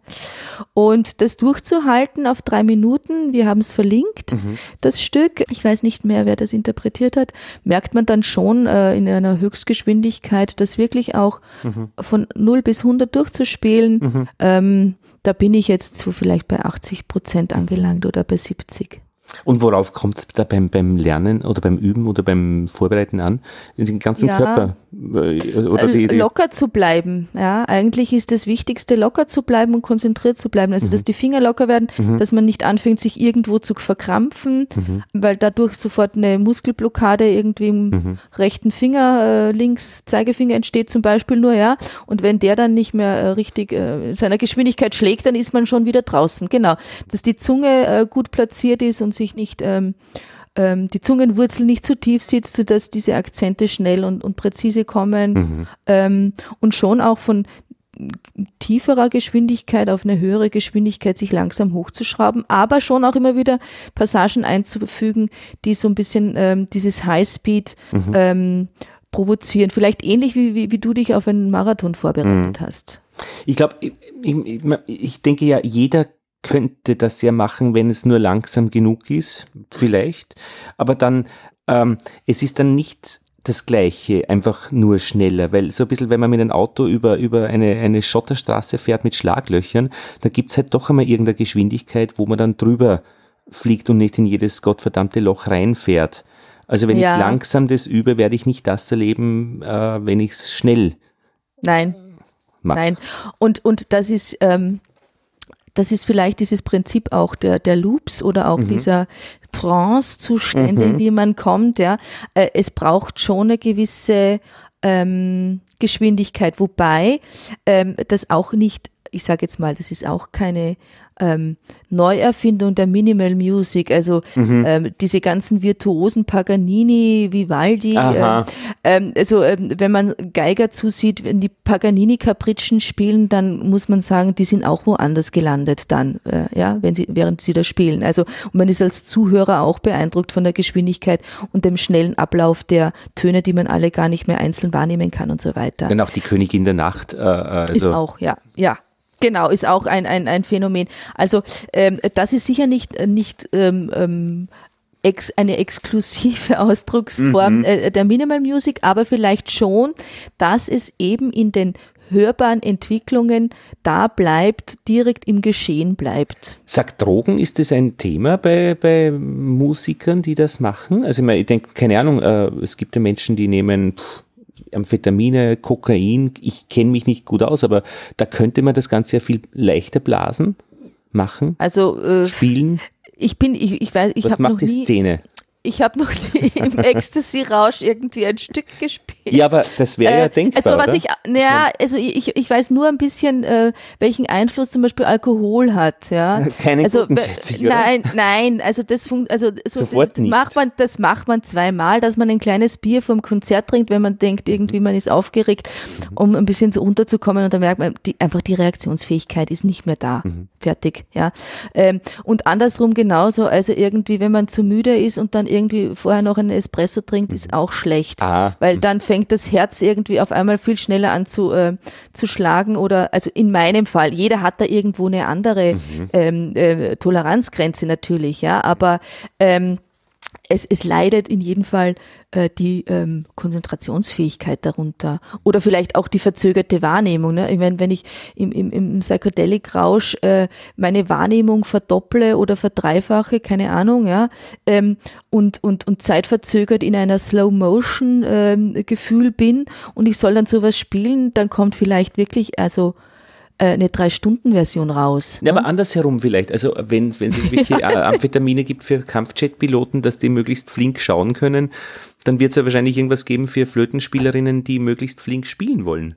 S1: Und das durchzuhalten auf drei Minuten, wir haben es verlinkt,
S2: Mhm.
S1: das Stück, ich weiß nicht mehr, wer das interpretiert hat, merkt man dann schon äh, in einer Höchstgeschwindigkeit, das wirklich auch
S2: Mhm.
S1: von 0 bis 100 durchzuspielen. Ähm, da bin ich jetzt so vielleicht bei 80 Prozent angelangt oder bei 70.
S2: Und worauf kommt es da beim, beim Lernen oder beim Üben oder beim Vorbereiten an? Den ganzen
S1: Ja.
S2: Körper? äh, Oder die, die,
S1: locker zu bleiben. Ja, eigentlich ist das Wichtigste, locker zu bleiben und konzentriert zu bleiben.
S2: Mhm.
S1: Also, dass die Finger locker werden, dass man nicht anfängt, sich irgendwo zu verkrampfen,
S2: Mhm.
S1: weil dadurch sofort eine Muskelblockade irgendwie im
S2: Mhm.
S1: rechten Finger, äh, links Zeigefinger entsteht zum Beispiel nur, ja. Und wenn der dann nicht mehr äh, richtig äh, in seiner Geschwindigkeit schlägt, dann ist man schon wieder draußen. Genau. Dass die Zunge äh, gut platziert ist und sich nicht ähm, ähm, die Zungenwurzel nicht zu tief sitzt, sodass diese Akzente schnell und, und präzise kommen ähm, und schon auch von tieferer Geschwindigkeit auf eine höhere Geschwindigkeit sich langsam hochzuschrauben, aber schon auch immer wieder Passagen einzufügen, die so ein bisschen ähm, dieses Highspeed ähm, provozieren. Vielleicht ähnlich wie, wie, wie du dich auf einen Marathon vorbereitet hast.
S2: Ich glaube, ich, ich, ich denke ja, jeder könnte das ja machen, wenn es nur langsam genug ist, vielleicht. Aber dann, ähm, es ist dann nicht das Gleiche, einfach nur schneller, weil so ein bisschen, wenn man mit einem Auto über, über eine, eine Schotterstraße fährt mit Schlaglöchern, dann gibt's halt doch einmal irgendeine Geschwindigkeit, wo man dann drüber fliegt und nicht in jedes gottverdammte Loch reinfährt. Also wenn
S1: Ja.
S2: ich langsam das übe, werde ich nicht das erleben, äh, wenn ich es schnell
S1: Nein,
S2: mache.
S1: Nein. Und, und das ist, ähm, das ist vielleicht dieses Prinzip auch der, der Loops oder auch dieser Trance-Zustände, in die man kommt, ja. Äh, es braucht schon eine gewisse ähm, Geschwindigkeit, wobei ähm, das auch nicht, ich sage jetzt mal, das ist auch keine ähm, Neuerfindung der Minimal Music, also ähm, diese ganzen virtuosen Paganini, Vivaldi, ähm, ähm, also ähm, wenn man Geiger zusieht, wenn die Paganini-Kapritschen spielen, dann muss man sagen, die sind auch woanders gelandet dann, äh, ja, wenn sie, während sie da spielen. Also und man ist als Zuhörer auch beeindruckt von der Geschwindigkeit und dem schnellen Ablauf der Töne, die man alle gar nicht mehr einzeln wahrnehmen kann und so weiter.
S2: Dann auch die Königin der Nacht. Äh, äh,
S1: Ist
S2: also,
S1: auch, ja, ja. Genau, ist auch ein, ein, ein Phänomen. Also ähm, das ist sicher nicht, nicht ähm, ähm, ex, eine exklusive Ausdrucksform äh, der Minimal Music, aber vielleicht schon, dass es eben in den hörbaren Entwicklungen da bleibt, direkt im Geschehen bleibt.
S2: Sagt Drogen, ist das ein Thema bei, bei Musikern, die das machen? Also ich, meine, ich denke, keine Ahnung, äh, es gibt ja Menschen, die nehmen pff, Amphetamine, Kokain, ich kenne mich nicht gut aus, aber da könnte man das Ganze ja viel leichter blasen, machen,
S1: Also äh,
S2: spielen.
S1: ich bin, ich, ich weiß, ich
S2: Was
S1: habe noch
S2: macht die
S1: nie,
S2: Szene?
S1: Ich habe noch nie im Ecstasy-Rausch irgendwie ein Stück gespielt.
S2: Ja, aber das wäre ja
S1: Äh,
S2: denkbar,
S1: Also was
S2: oder?
S1: ich, naja, also ich, ich weiß nur ein bisschen, äh, welchen Einfluss zum Beispiel Alkohol hat, ja.
S2: Keinen
S1: also,
S2: guten, ich, oder?
S1: Nein, nein, also das funkt, also so,
S2: Sofort
S1: das, das
S2: nicht.
S1: macht man, das macht man zweimal, dass man ein kleines Bier vom Konzert trinkt, wenn man denkt, irgendwie man ist aufgeregt, um ein bisschen so unterzukommen und dann merkt man, die, einfach die Reaktionsfähigkeit ist nicht mehr da.
S2: Mhm.
S1: Fertig, ja. Ähm, und andersrum genauso, also irgendwie, wenn man zu müde ist und dann irgendwie vorher noch einen Espresso trinkt, ist auch schlecht.
S2: Ah.
S1: Weil dann fängt das Herz irgendwie auf einmal viel schneller an zu, äh, zu schlagen oder, also in meinem Fall, jeder hat da irgendwo eine andere ähm, äh, Toleranzgrenze natürlich, ja, aber ähm, es, es leidet in jedem Fall äh, die ähm, Konzentrationsfähigkeit darunter oder vielleicht auch die verzögerte Wahrnehmung. Ne? Ich mein, wenn ich im, im, im Psychedelic-Rausch äh, meine Wahrnehmung verdopple oder verdreifache, keine Ahnung, ja, ähm, und, und, und zeitverzögert in einer Slow-Motion-Gefühl bin und ich soll dann sowas spielen, dann kommt vielleicht wirklich, also eine Drei-Stunden-Version raus.
S2: Ja,
S1: ne?
S2: aber andersherum vielleicht. Also wenn es irgendwelche äh, Amphetamine gibt für Kampfjet-Piloten, dass die möglichst flink schauen können, dann wird es ja wahrscheinlich irgendwas geben für Flötenspielerinnen, die möglichst flink spielen wollen.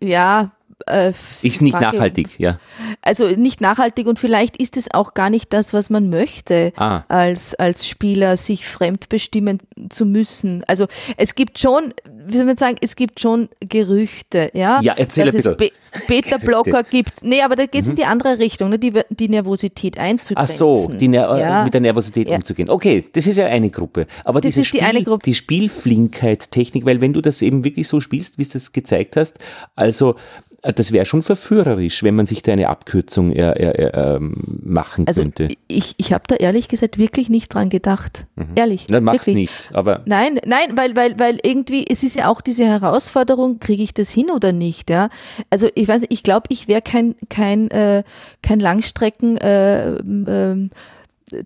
S1: ja, äh,
S2: Ist nicht
S1: Frage-
S2: nachhaltig, ja.
S1: Also nicht nachhaltig und vielleicht ist es auch gar nicht das, was man möchte,
S2: Ah.
S1: als, als Spieler sich fremdbestimmen zu müssen. Also es gibt schon, wie soll man sagen, es gibt schon Gerüchte, ja,
S2: Ja, erzähl
S1: dass
S2: ein
S1: es Be Beta-Blocker.
S2: Mhm.
S1: gibt. Nee, aber da geht es in die andere Richtung, ne, die, die Nervosität
S2: Ach
S1: einzugrenzen.
S2: so,
S1: ja.
S2: mit der Nervosität
S1: Ja.
S2: umzugehen. Okay, das ist ja eine Gruppe. Aber
S1: Das
S2: diese
S1: ist die
S2: Spiel,
S1: eine Gruppe.
S2: die Spielflinkheit, Technik, weil wenn du das eben wirklich so spielst, wie du es gezeigt hast, also das wäre schon verführerisch, wenn man sich da eine Abkürzung äh, äh, äh, ähm, machen
S1: Also
S2: könnte.
S1: ich, ich habe da ehrlich gesagt wirklich nicht dran gedacht. Ehrlich.
S2: Na, mach's
S1: wirklich.
S2: nicht, aber
S1: Nein, nein, weil, weil, weil irgendwie, es ist ja auch diese Herausforderung, kriege ich das hin oder nicht, ja. Also ich weiß nicht, ich glaube, ich wäre kein, kein, äh, kein Langstrecken äh, ähm,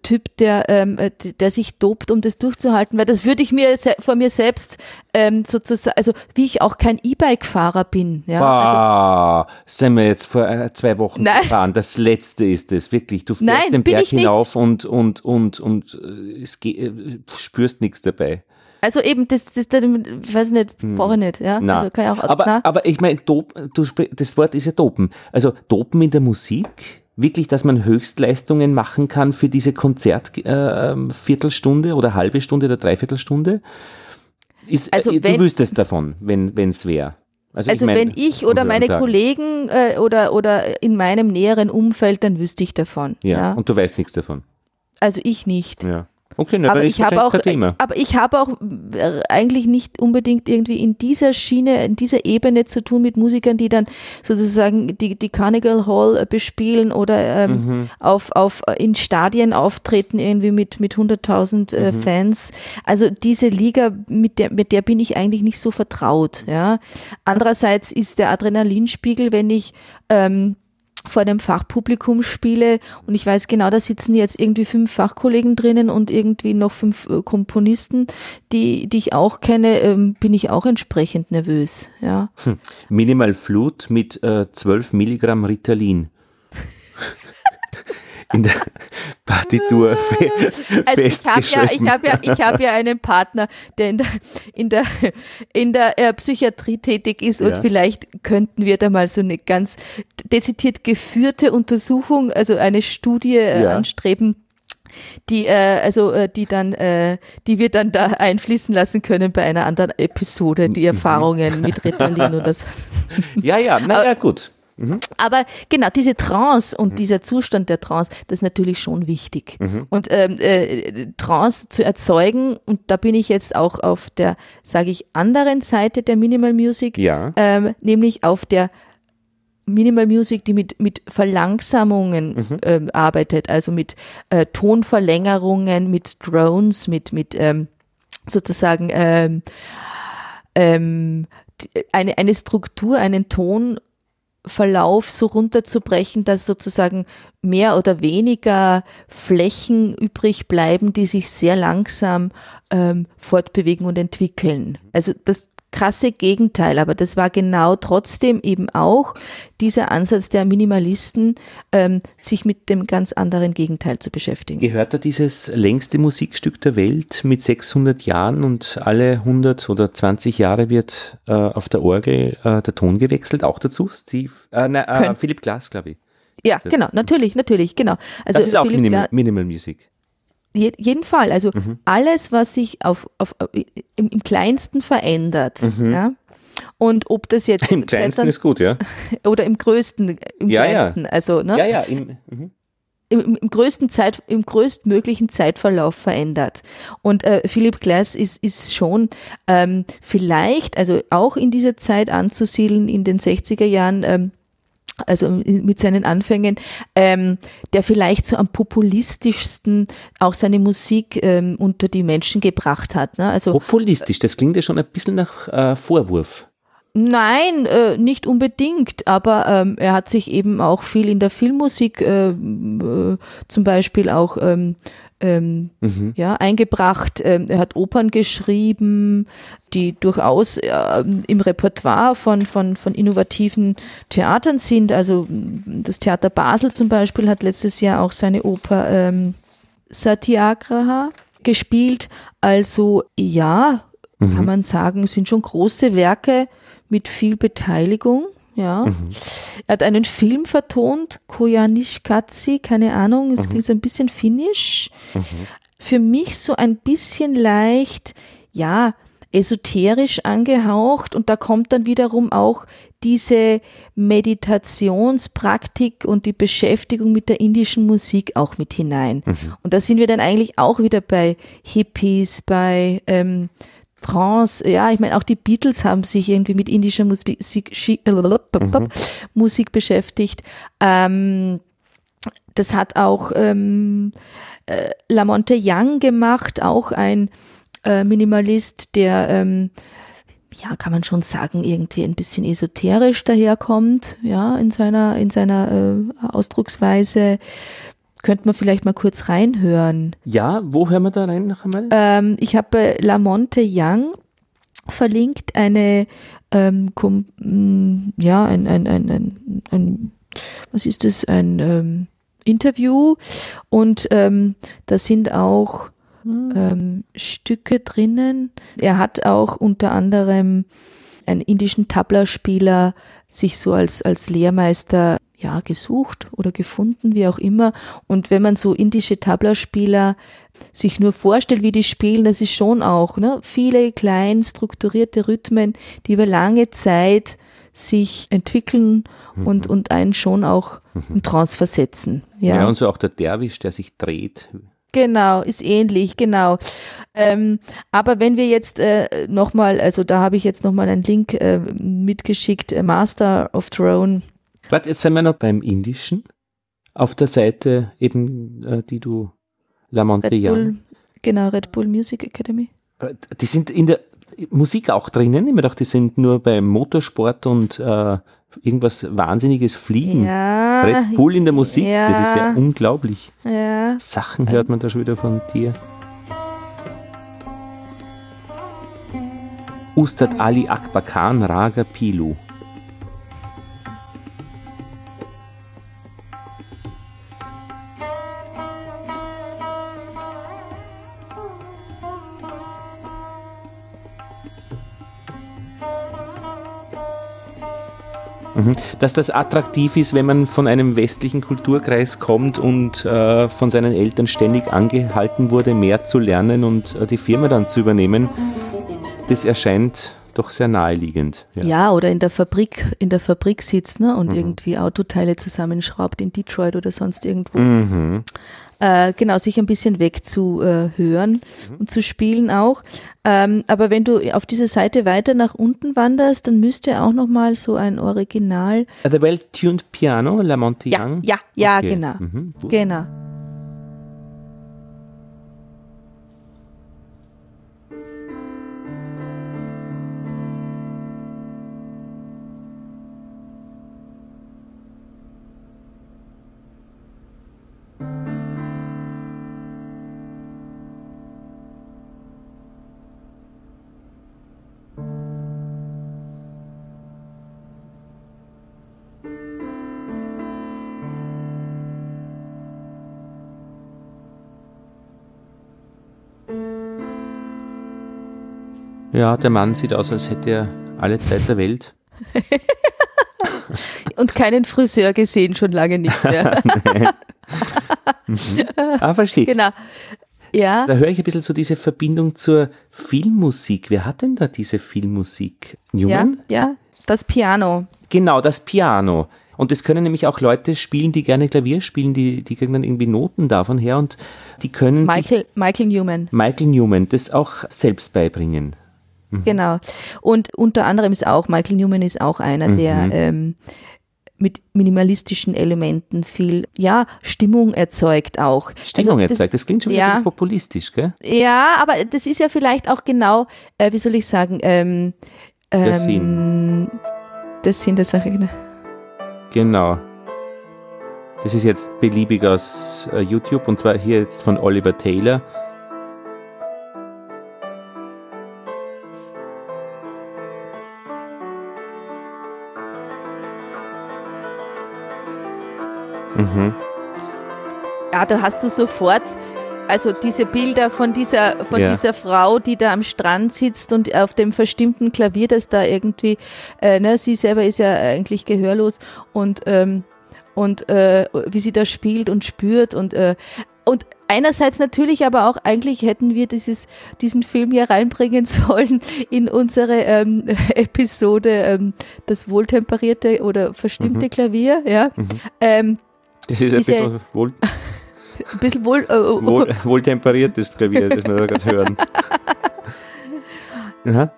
S1: Typ, der, ähm, äh, der sich dopt, um das durchzuhalten, weil das würde ich mir vor mir selbst ähm, sozusagen, also wie ich auch kein E-Bike-Fahrer bin, ja. Also,
S2: Ah, sind wir jetzt vor äh, zwei Wochen
S1: Nein.
S2: gefahren. Das letzte ist es, wirklich. Du fährst
S1: Nein,
S2: den Berg hinauf und, und, und, und äh, äh, spürst nichts dabei.
S1: also eben, das, das, das ich weiß nicht, brauche ich nicht, ja.
S2: Hm. Na.
S1: Also kann ich auch,
S2: aber,
S1: na.
S2: aber ich meine, das Wort ist ja Dopen. Also Dopen in der Musik, wirklich, dass man Höchstleistungen machen kann für diese Konzertviertelstunde äh, ähm, oder halbe Stunde oder Dreiviertelstunde. Ist,
S1: Also
S2: äh,
S1: wenn-
S2: du wüsstest davon, wenn es wäre. Also,
S1: Also
S2: mein,
S1: wenn ich oder meine
S2: sagen.
S1: Kollegen äh, oder, oder in meinem näheren Umfeld, dann wüsste ich davon.
S2: Ja,
S1: Ja.
S2: und du weißt nichts davon.
S1: Also ich nicht.
S2: Ja. Okay, na,
S1: aber ich habe auch, aber ich habe auch äh, eigentlich nicht unbedingt irgendwie in dieser Schiene, in dieser Ebene zu tun mit Musikern, die dann sozusagen die, die Carnegie Hall äh, bespielen oder ähm,
S2: Mhm.
S1: auf, auf äh, in Stadien auftreten irgendwie mit mit 100.000 äh,
S2: Mhm.
S1: Fans. Also diese Liga mit der mit der bin ich eigentlich nicht so vertraut. Ja. Andererseits ist der Adrenalinspiegel, wenn ich ähm, vor dem Fachpublikum spiele und ich weiß genau, da sitzen jetzt irgendwie fünf Fachkollegen drinnen und irgendwie noch fünf äh, Komponisten, die, die ich auch kenne, ähm, bin ich auch entsprechend nervös. Ja.
S2: Minimal Flut mit äh, 12 Milligramm Ritalin. In der Partitur fe
S1: Also ich habe ja, ich
S2: festgeschrieben.
S1: habe ja, ich habe ja einen Partner, der in der, in der, in der äh, Psychiatrie tätig ist
S2: Ja.
S1: und vielleicht könnten wir da mal so eine ganz dezidiert geführte Untersuchung, also eine Studie äh,
S2: Ja.
S1: anstreben, die äh, also äh, die dann äh, die wir dann da einfließen lassen können bei einer anderen Episode
S2: Mhm.
S1: die Erfahrungen mit Ritalin oder so.
S2: Ja, ja, naja, gut.
S1: Aber genau, diese Trance
S2: Mhm.
S1: und dieser Zustand der Trance, das ist natürlich schon wichtig. Und ähm, äh, Trance zu erzeugen, und da bin ich jetzt auch auf der, sage ich, anderen Seite der Minimal Music,
S2: Ja.
S1: ähm, nämlich auf der Minimal Music, die mit, mit Verlangsamungen
S2: Mhm.
S1: ähm, arbeitet, also mit äh, Tonverlängerungen, mit Drones, mit, mit ähm, sozusagen ähm, ähm, eine, eine Struktur, einen Tonverlauf so runterzubrechen, dass sozusagen mehr oder weniger Flächen übrig bleiben, die sich sehr langsam ähm, fortbewegen und entwickeln. Also das krasse Gegenteil, aber das war genau trotzdem eben auch dieser Ansatz der Minimalisten, ähm, sich mit dem ganz anderen Gegenteil zu beschäftigen.
S2: Gehört da dieses längste Musikstück der Welt mit 600 Jahren und alle 100 oder 20 Jahre wird äh, auf der Orgel äh, der Ton gewechselt, auch dazu? Steve, äh, nein, äh, Philipp Glass, glaube ich.
S1: Ja, genau, natürlich, natürlich, genau. Also
S2: Das ist auch
S1: Glass-
S2: Minimal Music.
S1: Je, jeden Fall. Also
S2: Mhm.
S1: alles, was sich auf, auf, im, im Kleinsten verändert. Ja? Und ob das jetzt
S2: Mhm. Im kleinsten
S1: dann-
S2: ist gut, ja.
S1: oder im Größten, im
S2: Ja, ja.
S1: Kleinsten. Also, ne?
S2: Ja, ja. Im, mhm.
S1: im, im, größten Zeit, im größtmöglichen Zeitverlauf verändert. Und äh, Philip Glass ist, ist schon ähm, vielleicht, also auch in dieser Zeit anzusiedeln, in den 60er Jahren, ähm, also mit seinen Anfängen, ähm, der vielleicht so am populistischsten auch seine Musik ähm, unter die Menschen gebracht hat. Ne? Also,
S2: Populistisch, das klingt ja schon ein bisschen nach äh, Vorwurf.
S1: Nein, äh, nicht unbedingt, aber ähm, er hat sich eben auch viel in der Filmmusik äh, äh, zum Beispiel auch ähm, ähm, mhm. ja, eingebracht. Ähm, er hat Opern geschrieben, die durchaus äh, im Repertoire von, von, von innovativen Theatern sind. Also das Theater Basel zum Beispiel hat letztes Jahr auch seine Oper ähm, Satyagraha gespielt. Also ja, mhm. kann man sagen, sind schon große Werke mit viel Beteiligung. Ja. Mhm. Er hat einen Film vertont, Koyanishkatsi, keine Ahnung, es mhm. klingt so ein bisschen finnisch. Mhm. Für mich so ein bisschen leicht, ja, esoterisch angehaucht und da kommt dann wiederum auch diese Meditationspraktik und die Beschäftigung mit der indischen Musik auch mit hinein. Mhm. Und da sind wir dann eigentlich auch wieder bei Hippies, bei ähm, Trance, ja, ich meine, auch die Beatles haben sich irgendwie mit indischer Musik, mhm. Musik beschäftigt. Ähm, das hat auch ähm, äh, Lamonte Young gemacht, auch ein äh, Minimalist, der ähm, ja, kann man schon sagen, irgendwie ein bisschen esoterisch daherkommt, ja, in seiner, in seiner äh, Ausdrucksweise. Könnte man vielleicht mal kurz reinhören.
S2: Ja, wo hören wir da rein noch einmal?
S1: Ähm, ich habe bei Lamonte Young verlinkt eine, ähm, mm, ja, ein, ein, ein, ein, ein, was ist das, ein ähm, Interview und ähm, da sind auch hm. ähm, Stücke drinnen. Er hat auch unter anderem einen indischen Tabla-Spieler sich so als, als Lehrmeister ja, gesucht oder gefunden, wie auch immer. Und wenn man so indische Tabla-Spieler sich nur vorstellt, wie die spielen, das ist schon auch ne, viele klein strukturierte Rhythmen, die über lange Zeit sich entwickeln mhm. und, und einen schon auch mhm. in Trance versetzen.
S2: Ja. ja, und so auch der Derwisch, der sich dreht.
S1: Genau, ist ähnlich, genau. Ähm, aber wenn wir jetzt äh, nochmal, also da habe ich jetzt nochmal einen Link äh, mitgeschickt, äh, Master of Throne
S2: Warte, jetzt sind wir noch beim Indischen. Auf der Seite eben, äh, die du La Monte
S1: Genau, Red Bull Music Academy.
S2: Äh, die sind in der Musik auch drinnen. Ich mir gedacht, die sind nur beim Motorsport und äh, irgendwas Wahnsinniges Fliegen.
S1: Ja,
S2: Red Bull in der Musik,
S1: ja,
S2: das ist ja unglaublich.
S1: Ja.
S2: Sachen hört man da schon wieder von dir. Ustad Ali Akbar Khan Raga Pilu. Dass das attraktiv ist, wenn man von einem westlichen Kulturkreis kommt und äh, von seinen Eltern ständig angehalten wurde, mehr zu lernen und äh, die Firma dann zu übernehmen, das erscheint doch sehr naheliegend.
S1: Ja. ja, oder in der Fabrik, in der Fabrik sitzt ne, und mhm. irgendwie Autoteile zusammenschraubt in Detroit oder sonst irgendwo. Mhm. Äh, genau, sich ein bisschen wegzuhören mhm. und zu spielen auch. Ähm, aber wenn du auf dieser Seite weiter nach unten wanderst, dann müsste auch nochmal so ein Original.
S2: The Well-Tuned Piano, La Monte
S1: Ja, ja, ja, okay. genau. Mhm. Genau.
S2: Ja, der Mann sieht aus, als hätte er alle Zeit der Welt.
S1: Und keinen Friseur gesehen, schon lange nicht mehr.
S2: Ah, verstehe.
S1: Genau. Ja.
S2: Da höre ich ein bisschen so diese Verbindung zur Filmmusik. Wer hat denn da diese Filmmusik?
S1: Newman? Ja, ja, das Piano.
S2: Genau, das Piano. Und das können nämlich auch Leute spielen, die gerne Klavier spielen, die, die kriegen dann irgendwie Noten davon her und die können
S1: Michael,
S2: sich
S1: Michael Newman.
S2: Michael Newman das auch selbst beibringen.
S1: Mhm. Genau. Und unter anderem ist auch, Michael Newman ist auch einer, mhm. der ähm, mit minimalistischen Elementen viel, ja, Stimmung erzeugt auch.
S2: Stimmung also das, erzeugt, das klingt schon wieder ja, populistisch, gell?
S1: Ja, aber das ist ja vielleicht auch genau, äh, wie soll ich sagen, ähm,
S2: der ähm, Sinn.
S1: Der Sinn der Sache, genau.
S2: Genau. Das ist jetzt beliebig aus äh, YouTube und zwar hier jetzt von Oliver Taylor.
S1: Mhm. Ja, da hast du sofort also diese Bilder von dieser, von ja. dieser Frau, die da am Strand sitzt und auf dem verstimmten Klavier, das da irgendwie, äh, ne, sie selber ist ja eigentlich gehörlos und, ähm, und äh, wie sie da spielt und spürt und, äh, und einerseits natürlich, aber auch eigentlich hätten wir dieses, diesen Film ja reinbringen sollen in unsere ähm, Episode ähm, das wohltemperierte oder verstimmte mhm. Klavier, ja. Mhm. Ähm,
S2: das ist ein bisschen wohl
S1: ein bisschen wohl, äh,
S2: wohl, wohltemperiertes Klavier, das wir da gerade hören.
S1: Aha.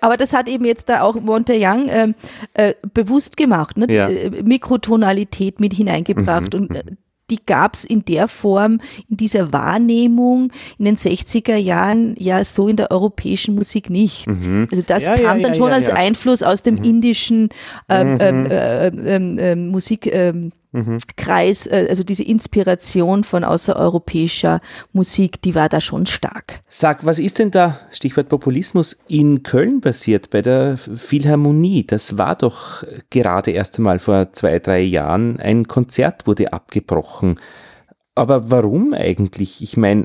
S1: Aber das hat eben jetzt da auch Montaigne ähm, äh, bewusst gemacht, ne? Ja. Äh, Mikrotonalität mit hineingebracht. Mhm, und äh, mhm die gab es in der Form, in dieser Wahrnehmung in den 60er Jahren ja so in der europäischen Musik nicht. Mhm. Also das ja, kam ja, dann ja, schon als Einfluss aus dem mhm. indischen ähm, mhm. ähm, äh, ähm, ähm Musik. Mhm. Kreis, äh, also diese Inspiration von außereuropäischer Musik, die war da schon stark.
S2: Sag, was ist denn da, Stichwort Populismus, in Köln passiert bei der Philharmonie? Das war doch gerade erst einmal vor zwei, drei Jahren. Ein Konzert wurde abgebrochen. Aber warum eigentlich? Ich meine,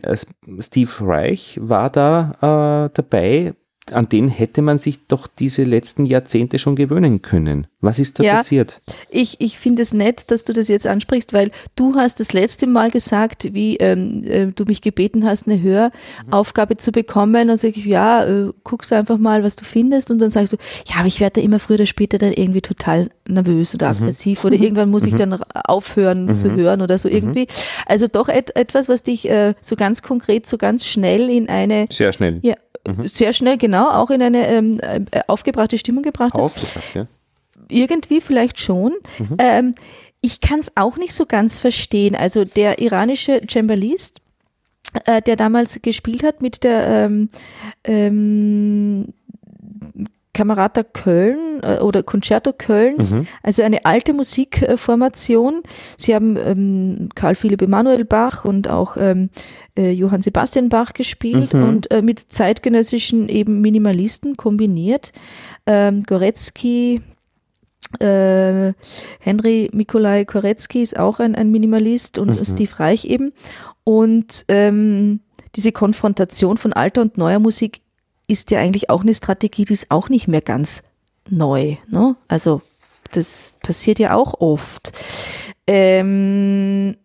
S2: Steve Reich war da äh, dabei an den hätte man sich doch diese letzten Jahrzehnte schon gewöhnen können. Was ist da ja, passiert?
S1: Ich, ich finde es nett, dass du das jetzt ansprichst, weil du hast das letzte Mal gesagt, wie ähm, äh, du mich gebeten hast, eine Höraufgabe mhm. zu bekommen. Und sage ich, ja, äh, guckst einfach mal, was du findest. Und dann sagst du, ja, aber ich werde da immer früher oder später dann irgendwie total nervös oder mhm. aggressiv mhm. oder irgendwann muss ich mhm. dann aufhören mhm. zu hören oder so irgendwie. Also doch et etwas, was dich äh, so ganz konkret, so ganz schnell in eine...
S2: Sehr schnell.
S1: Ja, mhm. sehr schnell, genau, auch in eine ähm, äh, aufgebrachte Stimmung gebracht hat.
S2: Aufgebracht, ja.
S1: Irgendwie vielleicht schon. Mhm. Ähm, ich kann es auch nicht so ganz verstehen. Also der iranische Cembalist, äh, der damals gespielt hat mit der ähm, Camerata Köln äh, oder Concerto Köln, mhm. also eine alte Musikformation. Sie haben ähm, Karl Philipp Emanuel Bach und auch ähm, äh, Johann Sebastian Bach gespielt mhm. und äh, mit zeitgenössischen eben Minimalisten kombiniert. Ähm, Goretzky, äh, Henry Mikolai Koretzky ist auch ein, ein Minimalist und mhm. Steve Reich eben. Und ähm, diese Konfrontation von alter und neuer Musik ist ja eigentlich auch eine Strategie, die ist auch nicht mehr ganz neu. Ne? Also das passiert ja auch oft. Ähm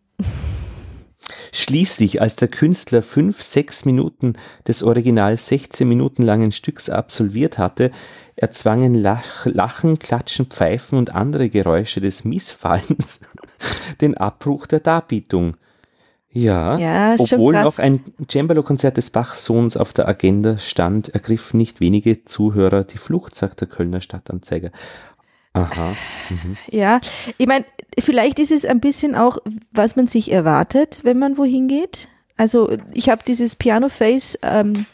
S2: Schließlich, als der Künstler fünf, sechs Minuten des Original 16 Minuten langen Stücks absolviert hatte, erzwangen Lach, Lachen, Klatschen, Pfeifen und andere Geräusche des Missfallens den Abbruch der Darbietung. Ja, ja obwohl noch ein Cembalo-Konzert des Bachs-Sohns auf der Agenda stand, ergriffen nicht wenige Zuhörer die Flucht, sagt der Kölner Stadtanzeiger. Aha.
S1: Mhm. Ja, ich meine, vielleicht ist es ein bisschen auch, was man sich erwartet, wenn man wohin geht. Also ich habe dieses Piano Face ähm,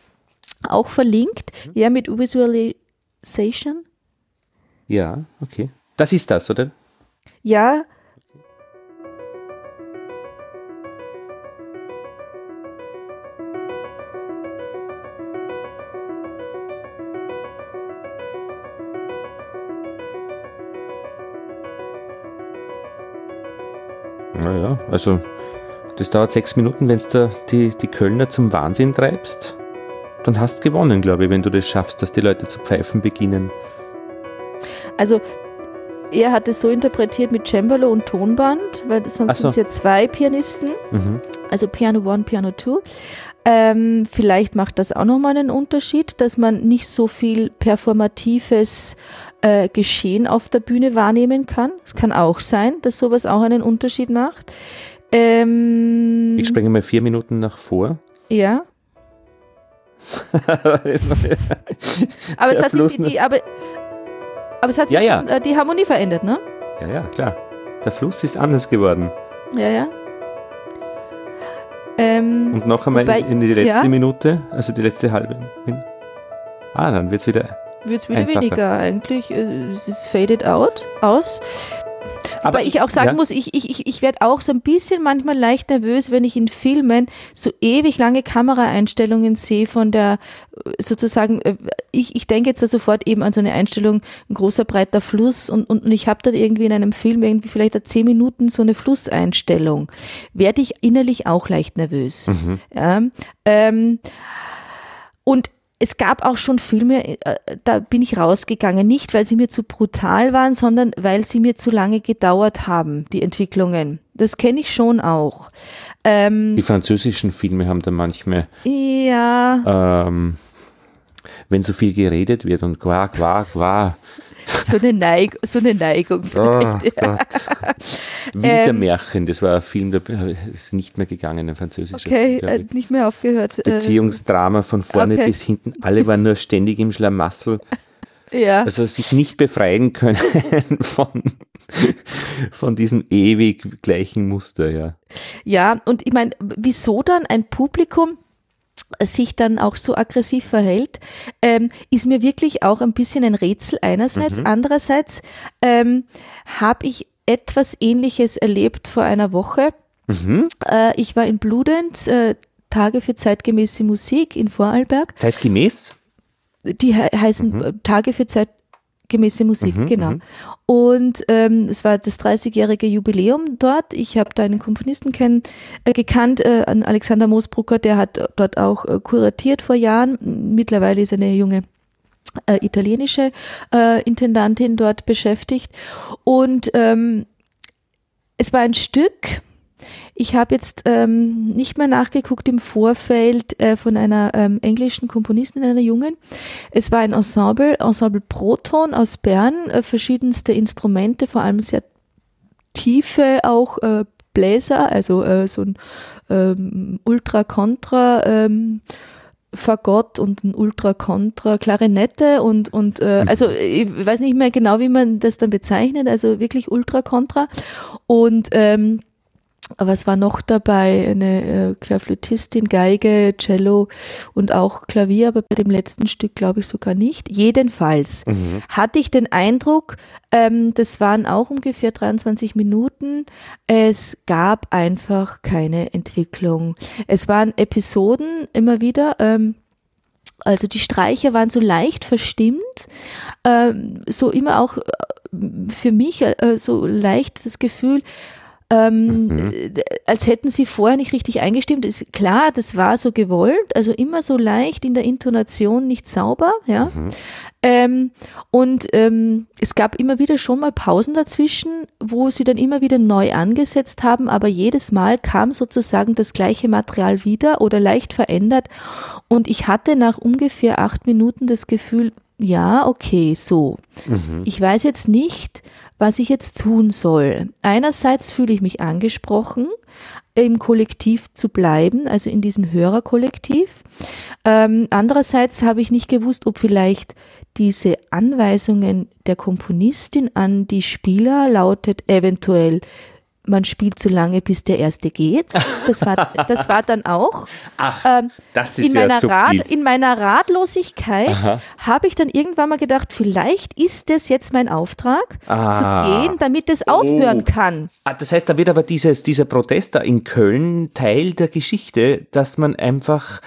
S1: auch verlinkt, mhm. ja, mit Visualization.
S2: Ja, okay. Das ist das, oder?
S1: Ja,
S2: Also das dauert sechs Minuten, wenn du die, die Kölner zum Wahnsinn treibst. Dann hast du gewonnen, glaube ich, wenn du das schaffst, dass die Leute zu pfeifen beginnen.
S1: Also er hat es so interpretiert mit Cembalo und Tonband, weil sonst so. sind es ja zwei Pianisten, mhm. also Piano One, Piano Two. Ähm, vielleicht macht das auch nochmal einen Unterschied, dass man nicht so viel performatives äh, Geschehen auf der Bühne wahrnehmen kann. Es kann auch sein, dass sowas auch einen Unterschied macht. Ähm,
S2: ich springe mal vier Minuten nach vor.
S1: Ja. aber es hat sich die, die, aber, aber es hat sich
S2: ja,
S1: ja. Schon, die Harmonie verändert, ne?
S2: Ja, ja, klar. Der Fluss ist anders geworden.
S1: Ja, ja.
S2: Ähm, Und noch einmal wobei, in die letzte ja? Minute, also die letzte halbe. Ah, dann wird es wieder.
S1: Wird es wieder einfacher. weniger eigentlich. Äh, es ist faded out, aus. Aber ich auch sagen ja. muss, ich, ich, ich werde auch so ein bisschen manchmal leicht nervös, wenn ich in Filmen so ewig lange Kameraeinstellungen sehe von der sozusagen, äh, ich, ich denke jetzt da sofort eben an so eine Einstellung, ein großer breiter Fluss und, und, und ich habe dann irgendwie in einem Film irgendwie vielleicht zehn Minuten so eine Flusseinstellung. Werde ich innerlich auch leicht nervös. Mhm. Ja, ähm, und es gab auch schon Filme, äh, da bin ich rausgegangen, nicht weil sie mir zu brutal waren, sondern weil sie mir zu lange gedauert haben, die Entwicklungen. Das kenne ich schon auch.
S2: Ähm, die französischen Filme haben da manchmal.
S1: Ja.
S2: Ähm, wenn so viel geredet wird und qua, qua, qua.
S1: So eine, Neig so eine Neigung
S2: vielleicht. Oh, Wintermärchen, ähm, das war ein Film, der ist nicht mehr gegangen, ein französischer
S1: Okay, äh, nicht mehr aufgehört.
S2: Äh. Beziehungsdrama von vorne okay. bis hinten. Alle waren nur ständig im Schlamassel.
S1: Ja.
S2: Also sich nicht befreien können von, von diesem ewig gleichen Muster, ja.
S1: Ja, und ich meine, wieso dann ein Publikum sich dann auch so aggressiv verhält, ähm, ist mir wirklich auch ein bisschen ein Rätsel einerseits. Mhm. Andererseits ähm, habe ich etwas Ähnliches erlebt vor einer Woche. Mhm. Äh, ich war in Bludenz, äh, Tage für zeitgemäße Musik in Vorarlberg.
S2: Zeitgemäß?
S1: Die he heißen mhm. Tage für zeitgemäße Musik, mhm, genau. Mhm. Und ähm, es war das 30-jährige Jubiläum dort. Ich habe da einen Komponisten kenn, äh, gekannt, äh, Alexander Moosbrucker, der hat dort auch äh, kuratiert vor Jahren. Mittlerweile ist eine junge äh, italienische äh, Intendantin dort beschäftigt. Und ähm, es war ein Stück, ich habe jetzt ähm, nicht mehr nachgeguckt im Vorfeld äh, von einer ähm, englischen Komponistin, einer jungen. Es war ein Ensemble, Ensemble Proton aus Bern, äh, verschiedenste Instrumente, vor allem sehr tiefe auch äh, Bläser, also äh, so ein ähm, Ultra-Contra. Ähm, Fagott und ein Ultra-Contra, Klarinette und, und äh, mhm. also ich weiß nicht mehr genau, wie man das dann bezeichnet, also wirklich Ultra-Contra und ähm, aber es war noch dabei eine äh, Querflötistin, Geige, Cello und auch Klavier, aber bei dem letzten Stück glaube ich sogar nicht. Jedenfalls mhm. hatte ich den Eindruck, ähm, das waren auch ungefähr 23 Minuten. Es gab einfach keine Entwicklung. Es waren Episoden immer wieder. Ähm, also die Streicher waren so leicht verstimmt, ähm, so immer auch äh, für mich äh, so leicht das Gefühl, ähm, mhm. als hätten sie vorher nicht richtig eingestimmt. Ist klar, das war so gewollt, also immer so leicht in der Intonation, nicht sauber, ja. Mhm. Ähm, und ähm, es gab immer wieder schon mal Pausen dazwischen, wo sie dann immer wieder neu angesetzt haben, aber jedes Mal kam sozusagen das gleiche Material wieder oder leicht verändert. Und ich hatte nach ungefähr acht Minuten das Gefühl, ja, okay, so. Mhm. Ich weiß jetzt nicht, was ich jetzt tun soll. Einerseits fühle ich mich angesprochen, im Kollektiv zu bleiben, also in diesem Hörerkollektiv. Ähm, andererseits habe ich nicht gewusst, ob vielleicht diese Anweisungen der Komponistin an die Spieler lautet eventuell man spielt so lange, bis der erste geht. Das war, das war dann auch.
S2: Ach, ähm, das ist
S1: in,
S2: ja
S1: meiner Rat, in meiner Ratlosigkeit habe ich dann irgendwann mal gedacht, vielleicht ist das jetzt mein Auftrag, ah. zu gehen, damit es aufhören oh. kann.
S2: Ah, das heißt, da wird aber dieses, dieser Protest da in Köln Teil der Geschichte, dass man einfach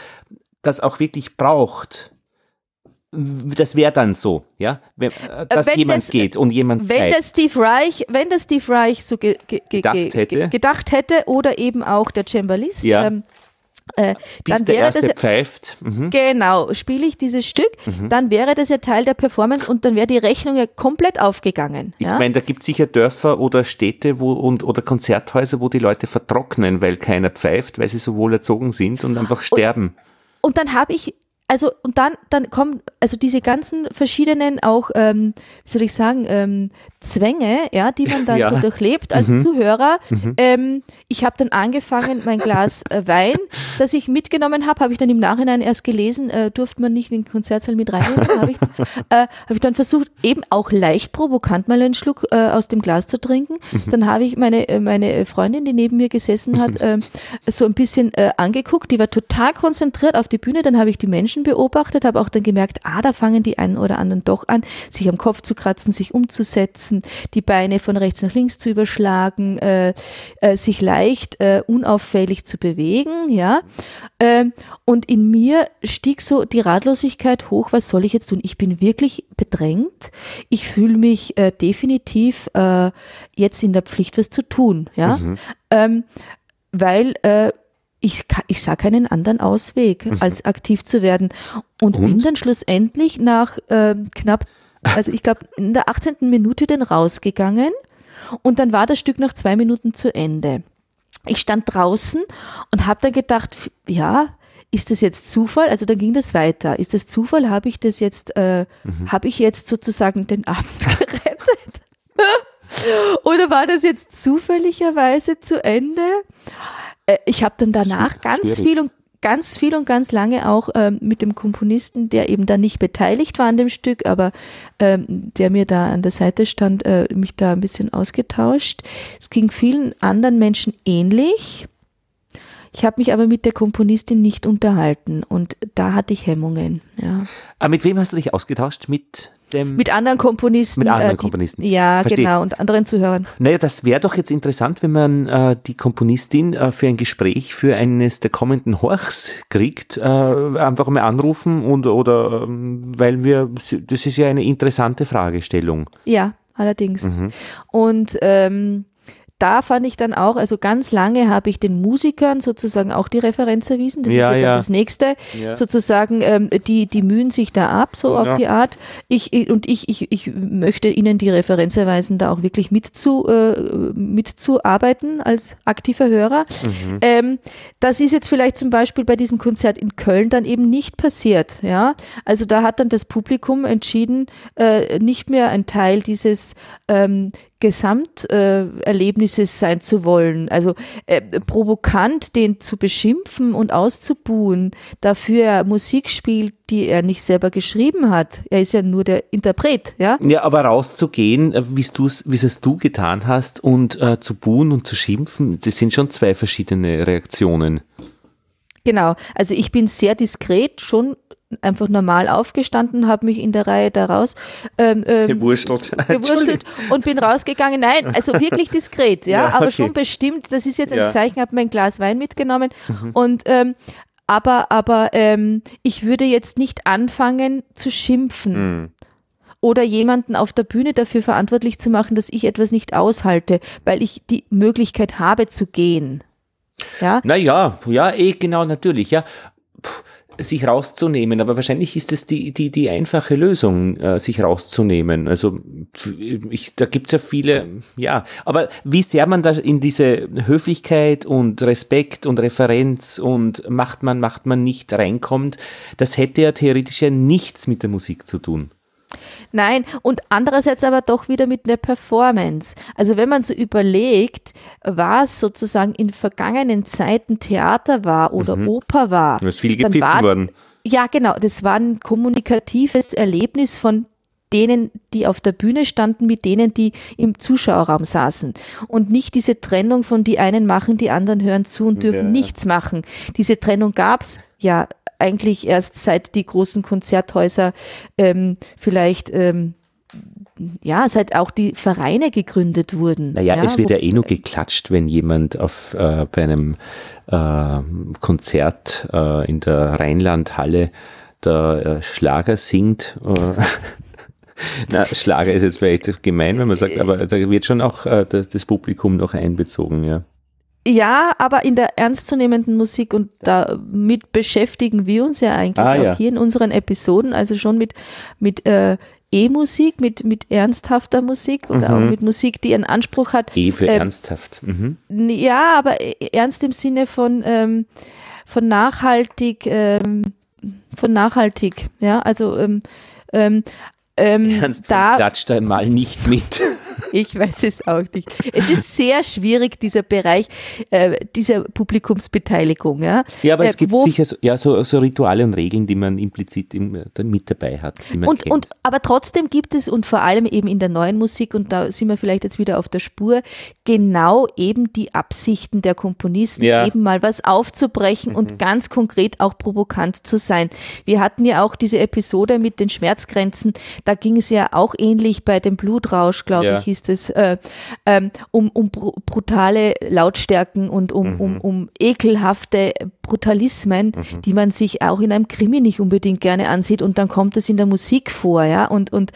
S2: das auch wirklich braucht das wäre dann so, ja, wenn, äh, dass wenn jemand das, geht und jemand
S1: wenn der Steve Reich, wenn der Steve Reich so ge, ge, gedacht, hätte. gedacht, hätte. oder eben auch der Cembalist,
S2: ja. ähm, äh, Bis dann wäre das pfeift.
S1: Mhm. Genau, spiele ich dieses Stück, mhm. dann wäre das ja Teil der Performance und dann wäre die Rechnung ja komplett aufgegangen.
S2: Ich
S1: ja?
S2: meine, da gibt es sicher Dörfer oder Städte wo, und, oder Konzerthäuser, wo die Leute vertrocknen, weil keiner pfeift, weil sie so wohl erzogen sind und einfach sterben.
S1: Und, und dann habe ich also und dann, dann kommen also diese ganzen verschiedenen auch, ähm, wie soll ich sagen, ähm, Zwänge, ja, die man da ja. so durchlebt als mhm. Zuhörer. Mhm. Ähm, ich habe dann angefangen, mein Glas äh, Wein, das ich mitgenommen habe, habe ich dann im Nachhinein erst gelesen, äh, durfte man nicht in den Konzertsaal mit reinnehmen. habe ich, äh, hab ich dann versucht, eben auch leicht provokant mal einen Schluck äh, aus dem Glas zu trinken. Mhm. Dann habe ich meine, äh, meine Freundin, die neben mir gesessen hat, äh, so ein bisschen äh, angeguckt. Die war total konzentriert auf die Bühne. Dann habe ich die Menschen beobachtet, habe auch dann gemerkt, ah, da fangen die einen oder anderen doch an, sich am Kopf zu kratzen, sich umzusetzen, die Beine von rechts nach links zu überschlagen, äh, äh, sich leicht äh, unauffällig zu bewegen, ja. Ähm, und in mir stieg so die Ratlosigkeit hoch, was soll ich jetzt tun? Ich bin wirklich bedrängt. Ich fühle mich äh, definitiv äh, jetzt in der Pflicht, was zu tun, ja. Mhm. Ähm, weil äh, ich, ich sah keinen anderen Ausweg, mhm. als aktiv zu werden. Und, und? bin dann schlussendlich nach äh, knapp, also ich glaube, in der 18. Minute dann rausgegangen und dann war das Stück nach zwei Minuten zu Ende. Ich stand draußen und habe dann gedacht, ja, ist das jetzt Zufall? Also dann ging das weiter. Ist das Zufall? Habe ich das jetzt, äh, mhm. habe ich jetzt sozusagen den Abend gerettet? Oder war das jetzt zufälligerweise zu Ende? Äh, ich habe dann danach ganz viel und ganz viel und ganz lange auch ähm, mit dem Komponisten, der eben da nicht beteiligt war an dem Stück, aber ähm, der mir da an der Seite stand, äh, mich da ein bisschen ausgetauscht. Es ging vielen anderen Menschen ähnlich. Ich habe mich aber mit der Komponistin nicht unterhalten und da hatte ich Hemmungen. Ja.
S2: Aber ah, mit wem hast du dich ausgetauscht? Mit dem
S1: mit anderen Komponisten.
S2: Mit anderen äh, die, Komponisten.
S1: Ja, Verstehe. genau, und anderen Zuhörern.
S2: Naja, das wäre doch jetzt interessant, wenn man äh, die Komponistin äh, für ein Gespräch für eines der kommenden Horchs kriegt, äh, einfach mal anrufen und oder ähm, weil wir, das ist ja eine interessante Fragestellung.
S1: Ja, allerdings. Mhm. Und ähm, da fand ich dann auch, also ganz lange habe ich den Musikern sozusagen auch die Referenz erwiesen. Das ja, ist ja, ja. dann das nächste. Ja. Sozusagen, ähm, die, die mühen sich da ab, so auf die Art. Ich, und ich, ich, ich möchte ihnen die Referenz erweisen, da auch wirklich mitzu, äh, mitzuarbeiten als aktiver Hörer. Mhm. Ähm, das ist jetzt vielleicht zum Beispiel bei diesem Konzert in Köln dann eben nicht passiert. Ja? Also da hat dann das Publikum entschieden, äh, nicht mehr ein Teil dieses ähm, Gesamterlebnisses sein zu wollen. Also äh, provokant den zu beschimpfen und auszubuhen, dafür er Musik spielt, die er nicht selber geschrieben hat. Er ist ja nur der Interpret, ja?
S2: Ja, aber rauszugehen, äh, wie es du getan hast, und äh, zu buhen und zu schimpfen, das sind schon zwei verschiedene Reaktionen.
S1: Genau, also ich bin sehr diskret schon einfach normal aufgestanden, habe mich in der Reihe daraus ähm, ähm,
S2: gewurstelt.
S1: gewurstelt und bin rausgegangen. Nein, also wirklich diskret, ja, ja aber okay. schon bestimmt. Das ist jetzt ein ja. Zeichen. Habe mein Glas Wein mitgenommen mhm. und ähm, aber aber ähm, ich würde jetzt nicht anfangen zu schimpfen. Mhm. Oder jemanden auf der Bühne dafür verantwortlich zu machen, dass ich etwas nicht aushalte, weil ich die Möglichkeit habe zu gehen.
S2: Ja? Naja, ja, eh, genau, natürlich, ja. Puh sich rauszunehmen, aber wahrscheinlich ist es die, die, die einfache Lösung, äh, sich rauszunehmen. Also ich, da gibt's ja viele, ja, aber wie sehr man da in diese Höflichkeit und Respekt und Referenz und macht man, macht man nicht reinkommt, das hätte ja theoretisch ja nichts mit der Musik zu tun.
S1: Nein, und andererseits aber doch wieder mit der Performance. Also wenn man so überlegt, was sozusagen in vergangenen Zeiten Theater war oder mhm. Oper war.
S2: Da ist viel gepfiffen war, worden.
S1: Ja, genau. Das war ein kommunikatives Erlebnis von denen, die auf der Bühne standen, mit denen, die im Zuschauerraum saßen. Und nicht diese Trennung von die einen machen, die anderen hören zu und dürfen ja. nichts machen. Diese Trennung gab es ja eigentlich erst seit die großen Konzerthäuser ähm, vielleicht ähm, ja, seit auch die Vereine gegründet wurden.
S2: Naja,
S1: ja,
S2: es wird ja eh nur geklatscht, wenn jemand auf, äh, bei einem äh, Konzert äh, in der Rheinlandhalle der äh, Schlager singt. Äh, na, Schlager ist jetzt vielleicht gemein, wenn man sagt, aber da wird schon auch äh, das Publikum noch einbezogen, ja.
S1: Ja, aber in der ernstzunehmenden Musik und damit beschäftigen wir uns ja eigentlich ah, auch ja. hier in unseren Episoden, also schon mit, mit äh, E-Musik, mit, mit ernsthafter Musik oder mhm. auch mit Musik, die einen Anspruch hat.
S2: E für äh, ernsthaft. Mhm.
S1: Ja, aber e, ernst im Sinne von, ähm, von nachhaltig ähm, von nachhaltig, ja, also ähm, ähm,
S2: ähm, Ernst da klatscht da mal nicht mit.
S1: Ich weiß es auch nicht. Es ist sehr schwierig, dieser Bereich äh, dieser Publikumsbeteiligung. Ja,
S2: ja aber äh, es gibt sicher so, ja, so, so, Rituale und Regeln, die man implizit im, äh, mit dabei hat.
S1: und, kennt. und, aber trotzdem gibt es, und vor allem eben in der neuen Musik, und da sind wir vielleicht jetzt wieder auf der Spur, genau eben die Absichten der Komponisten, ja. eben mal was aufzubrechen mhm. und ganz konkret auch provokant zu sein. Wir hatten ja auch diese Episode mit den Schmerzgrenzen, da ging es ja auch ähnlich bei dem Blutrausch, glaube ja. ich, ist es, äh, ähm, um, um brutale Lautstärken und um, mhm. um, um ekelhafte Brutalismen, mhm. die man sich auch in einem Krimi nicht unbedingt gerne ansieht und dann kommt es in der Musik vor, ja, und, und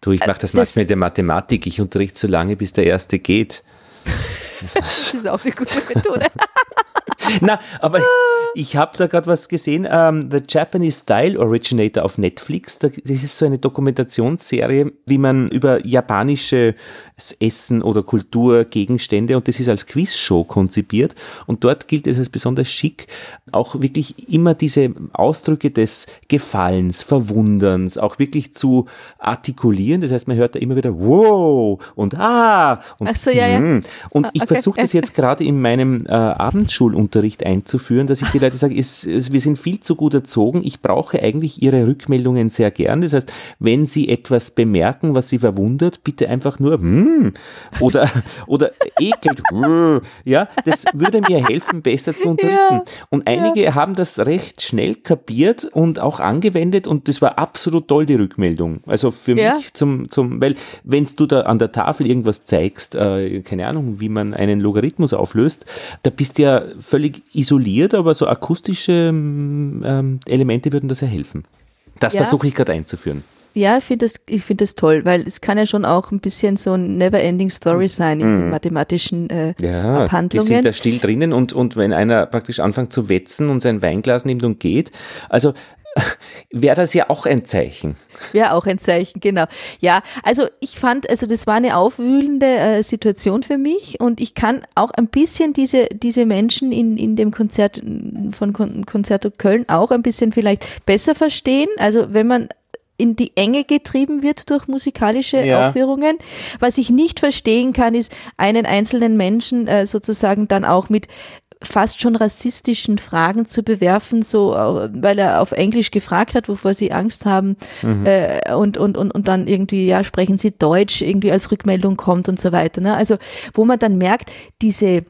S2: Du, ich mache das, das manchmal mit der Mathematik, ich unterrichte so lange, bis der Erste geht.
S1: das ist auch eine gute Methode.
S2: Na, aber ich habe da gerade was gesehen. Um, ähm, The Japanese Style Originator auf Netflix. das ist so eine Dokumentationsserie, wie man über japanische Essen oder Kulturgegenstände und das ist als Quizshow konzipiert. Und dort gilt es als besonders schick, auch wirklich immer diese Ausdrücke des Gefallens, Verwunderns, auch wirklich zu artikulieren. Das heißt, man hört da immer wieder wow und ah und
S1: Ach so, ja, ja.
S2: Mm. Und ich okay. versuche das jetzt gerade in meinem äh, Abendschulunterricht einzuführen, dass ich die Leute sage, es, es, wir sind viel zu gut erzogen. Ich brauche eigentlich Ihre Rückmeldungen sehr gern. Das heißt, wenn Sie etwas bemerken, was Sie verwundert, bitte einfach nur hm, oder, oder ekelt. ja, das würde mir helfen, besser zu unterrichten. Ja. Und einige ja. haben das recht schnell kapiert und auch angewendet und das war absolut toll, die Rückmeldung. Also für ja. mich zum, zum, weil wenn du da an der Tafel irgendwas zeigst, äh, keine Ahnung, wie man einen Logarithmus auflöst, da bist du ja völlig isoliert, aber so akustische ähm, Elemente würden das ja helfen. Das ja. versuche ich gerade einzuführen.
S1: Ja, ich finde das, find das toll, weil es kann ja schon auch ein bisschen so ein Never-Ending Story sein in mm. den mhm. mathematischen äh, ja, Abhandlungen.
S2: Die sind da still drinnen und, und wenn einer praktisch anfängt zu wetzen und sein Weinglas nimmt und geht, also wäre das ja auch ein Zeichen.
S1: Wäre auch ein Zeichen, genau. Ja, also ich fand, also das war eine aufwühlende äh, Situation für mich und ich kann auch ein bisschen diese, diese Menschen in, in dem Konzert von Kon Konzerto Köln auch ein bisschen vielleicht besser verstehen. Also wenn man in die Enge getrieben wird durch musikalische ja. Aufführungen. Was ich nicht verstehen kann, ist einen einzelnen Menschen äh, sozusagen dann auch mit fast schon rassistischen Fragen zu bewerfen, so äh, weil er auf Englisch gefragt hat, wovor sie Angst haben mhm. äh, und, und, und, und dann irgendwie, ja, sprechen sie Deutsch, irgendwie als Rückmeldung kommt und so weiter. Ne? Also wo man dann merkt, diese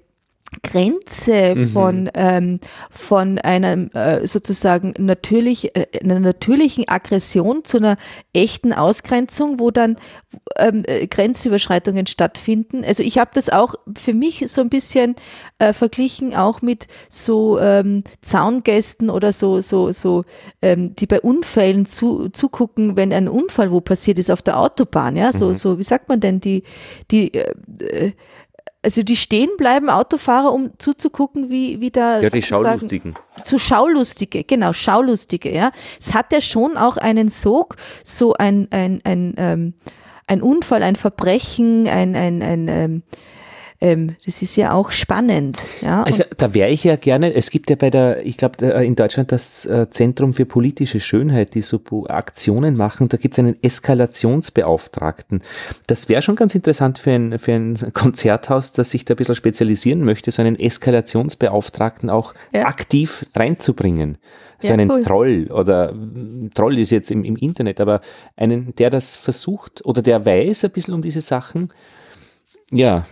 S1: Grenze mhm. von, ähm, von einem äh, sozusagen natürlich, äh, einer natürlichen Aggression zu einer echten Ausgrenzung, wo dann ähm, äh, Grenzüberschreitungen stattfinden. Also ich habe das auch für mich so ein bisschen äh, verglichen auch mit so ähm, Zaungästen oder so, so, so, ähm, die bei Unfällen zu, zugucken, wenn ein Unfall wo passiert ist auf der Autobahn, ja, so, mhm. so, wie sagt man denn, die, die, äh, äh also die stehen bleiben Autofahrer, um zuzugucken, wie, wie da.
S2: Ja, die Schaulustigen.
S1: Zu Schaulustige, genau, Schaulustige, ja. Es hat ja schon auch einen Sog, so ein, ein, ein, ähm, ein Unfall, ein Verbrechen, ein, ein, ein, ähm, ähm, das ist ja auch spannend. Ja?
S2: Also da wäre ich ja gerne, es gibt ja bei der, ich glaube in Deutschland das äh, Zentrum für politische Schönheit, die so Aktionen machen, da gibt es einen Eskalationsbeauftragten. Das wäre schon ganz interessant für ein, für ein Konzerthaus, das sich da ein bisschen spezialisieren möchte, so einen Eskalationsbeauftragten auch ja. aktiv reinzubringen. So ja, einen cool. Troll oder Troll ist jetzt im, im Internet, aber einen, der das versucht oder der weiß ein bisschen um diese Sachen, ja,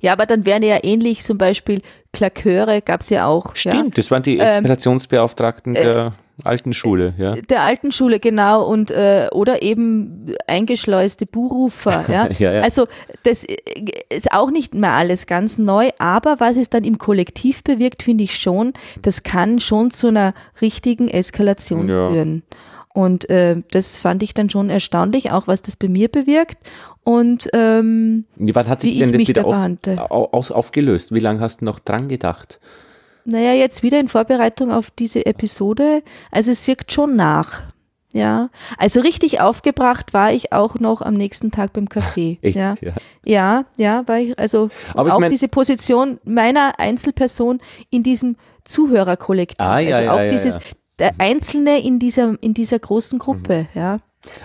S1: ja, aber dann wären ja ähnlich zum Beispiel Klaköre gab es ja auch.
S2: Stimmt,
S1: ja.
S2: das waren die Explorationsbeauftragten ähm, der äh, alten Schule, ja.
S1: Der alten Schule, genau, und äh, oder eben eingeschleuste Buhrufer, ja? ja, ja. Also das äh, ist auch nicht mehr alles ganz neu, aber was es dann im Kollektiv bewirkt, finde ich schon, das kann schon zu einer richtigen Eskalation ja. Und äh, das fand ich dann schon erstaunlich, auch was das bei mir bewirkt. Und ähm,
S2: wann hat sich denn das wieder aus, aus, aufgelöst? Wie lange hast du noch dran gedacht?
S1: Naja, jetzt wieder in Vorbereitung auf diese Episode. Also es wirkt schon nach. Ja, also richtig aufgebracht war ich auch noch am nächsten Tag beim Café. Echt? Ja, ja, ja, ja war ich, also
S2: Aber
S1: auch
S2: mein,
S1: diese Position meiner Einzelperson in diesem Zuhörerkollektiv.
S2: Ah, ja,
S1: also auch
S2: ja,
S1: dieses, der Einzelne in dieser, in dieser großen Gruppe, mhm. ja.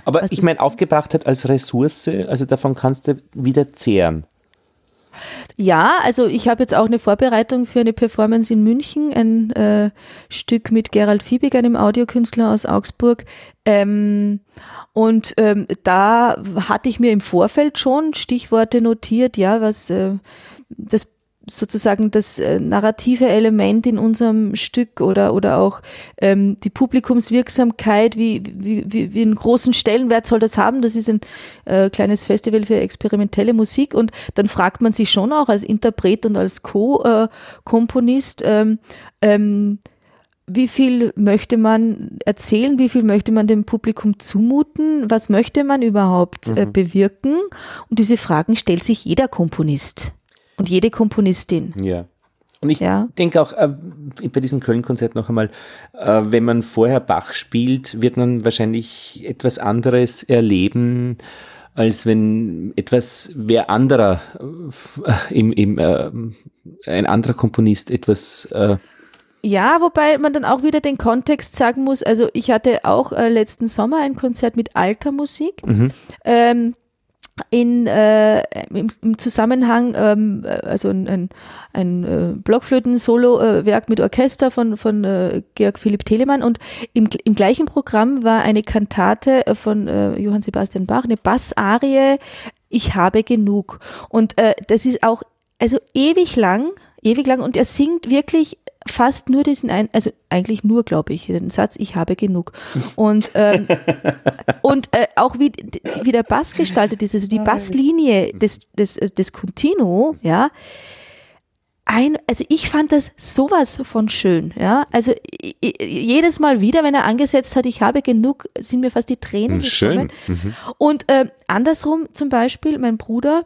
S2: Aber Was ich meine, Aufgebrachtheit als Ressource, also davon kannst du wieder zehren.
S1: Ja, also ich habe jetzt auch eine Vorbereitung für eine Performance in München, ein äh, Stück mit Gerald Fiebig, einem Audiokünstler aus Augsburg. Ähm, und ähm, da hatte ich mir im Vorfeld schon Stichworte notiert, ja, was äh, das sozusagen das äh, narrative Element in unserem Stück oder, oder auch ähm, die Publikumswirksamkeit, wie, wie, wie, wie einen großen Stellenwert soll das haben? Das ist ein äh, kleines Festival für experimentelle Musik und dann fragt man sich schon auch als Interpret und als Co-Komponist, ähm, ähm, wie viel möchte man erzählen, wie viel möchte man dem Publikum zumuten, was möchte man überhaupt äh, mhm. bewirken? Und diese Fragen stellt sich jeder Komponist. Und jede Komponistin.
S2: Ja. Und ich ja. denke auch äh, bei diesem Köln-Konzert noch einmal, äh, wenn man vorher Bach spielt, wird man wahrscheinlich etwas anderes erleben, als wenn etwas wer anderer, äh, im, im, äh, ein anderer Komponist etwas äh,
S1: ja, wobei man dann auch wieder den Kontext sagen muss. Also ich hatte auch äh, letzten Sommer ein Konzert mit alter Musik. Mhm. Ähm, in, äh, im, im, Zusammenhang, ähm, also ein, ein, ein äh, Blockflöten-Solo-Werk mit Orchester von, von äh, Georg Philipp Telemann und im, im gleichen Programm war eine Kantate von äh, Johann Sebastian Bach, eine Bassarie, Ich habe genug. Und äh, das ist auch also ewig lang, ewig lang und er singt wirklich fast nur diesen ein, also eigentlich nur, glaube ich, den Satz, ich habe genug. Und, ähm, und äh, auch wie, wie der Bass gestaltet ist, also die Basslinie des, des, des Continuo, ja, ein, also ich fand das sowas von schön, ja. Also jedes Mal wieder, wenn er angesetzt hat, ich habe genug, sind mir fast die Tränen
S2: gekommen. Schön. Mhm.
S1: Und äh, andersrum zum Beispiel, mein Bruder,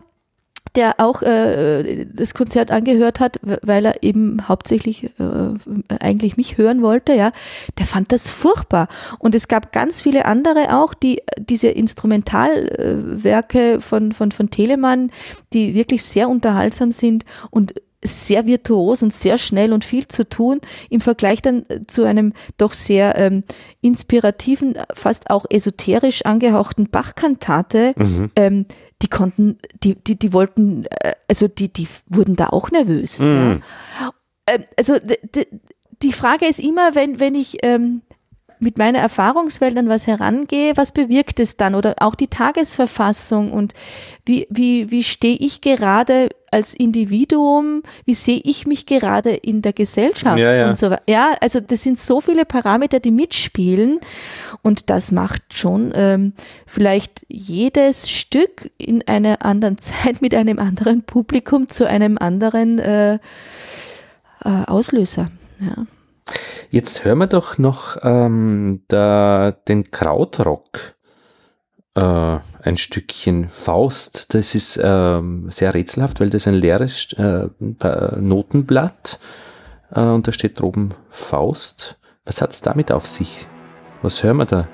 S1: der auch äh, das Konzert angehört hat, weil er eben hauptsächlich äh, eigentlich mich hören wollte, ja, der fand das furchtbar. Und es gab ganz viele andere auch, die diese Instrumentalwerke von, von, von Telemann, die wirklich sehr unterhaltsam sind und sehr virtuos und sehr schnell und viel zu tun im Vergleich dann zu einem doch sehr ähm, inspirativen, fast auch esoterisch angehauchten Bachkantate, mhm. ähm, die konnten, die, die, die wollten, äh, also die, die wurden da auch nervös. Mm. Ja. Ähm, also die Frage ist immer, wenn, wenn ich ähm, mit meiner Erfahrungswelt an was herangehe, was bewirkt es dann? Oder auch die Tagesverfassung und wie, wie, wie stehe ich gerade als Individuum, wie sehe ich mich gerade in der Gesellschaft
S2: ja, ja.
S1: und so weiter. Ja, also das sind so viele Parameter, die mitspielen und das macht schon ähm, vielleicht jedes Stück in einer anderen Zeit mit einem anderen Publikum zu einem anderen äh, äh, Auslöser. Ja.
S2: Jetzt hören wir doch noch ähm, da, den Krautrock. Äh, ein Stückchen Faust. Das ist ähm, sehr rätselhaft, weil das ein leeres äh, Notenblatt äh, und da steht droben Faust. Was hat es damit auf sich? Was hören wir da,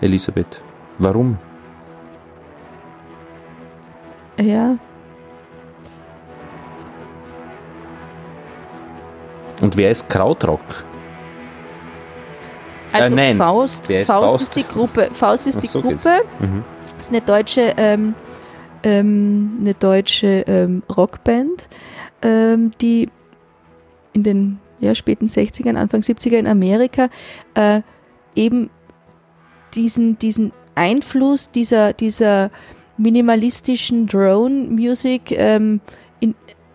S2: Elisabeth? Warum?
S1: Ja.
S2: Und wer ist Krautrock?
S1: Also äh. Faust, Faust, Faust, ist die Gruppe. Faust ist Ach, die so Gruppe. Mhm. ist eine deutsche, ähm, ähm, eine deutsche ähm, Rockband, ähm, die in den ja, späten 60ern, Anfang 70er in Amerika äh, eben diesen, diesen Einfluss dieser, dieser minimalistischen Drone-Music ähm,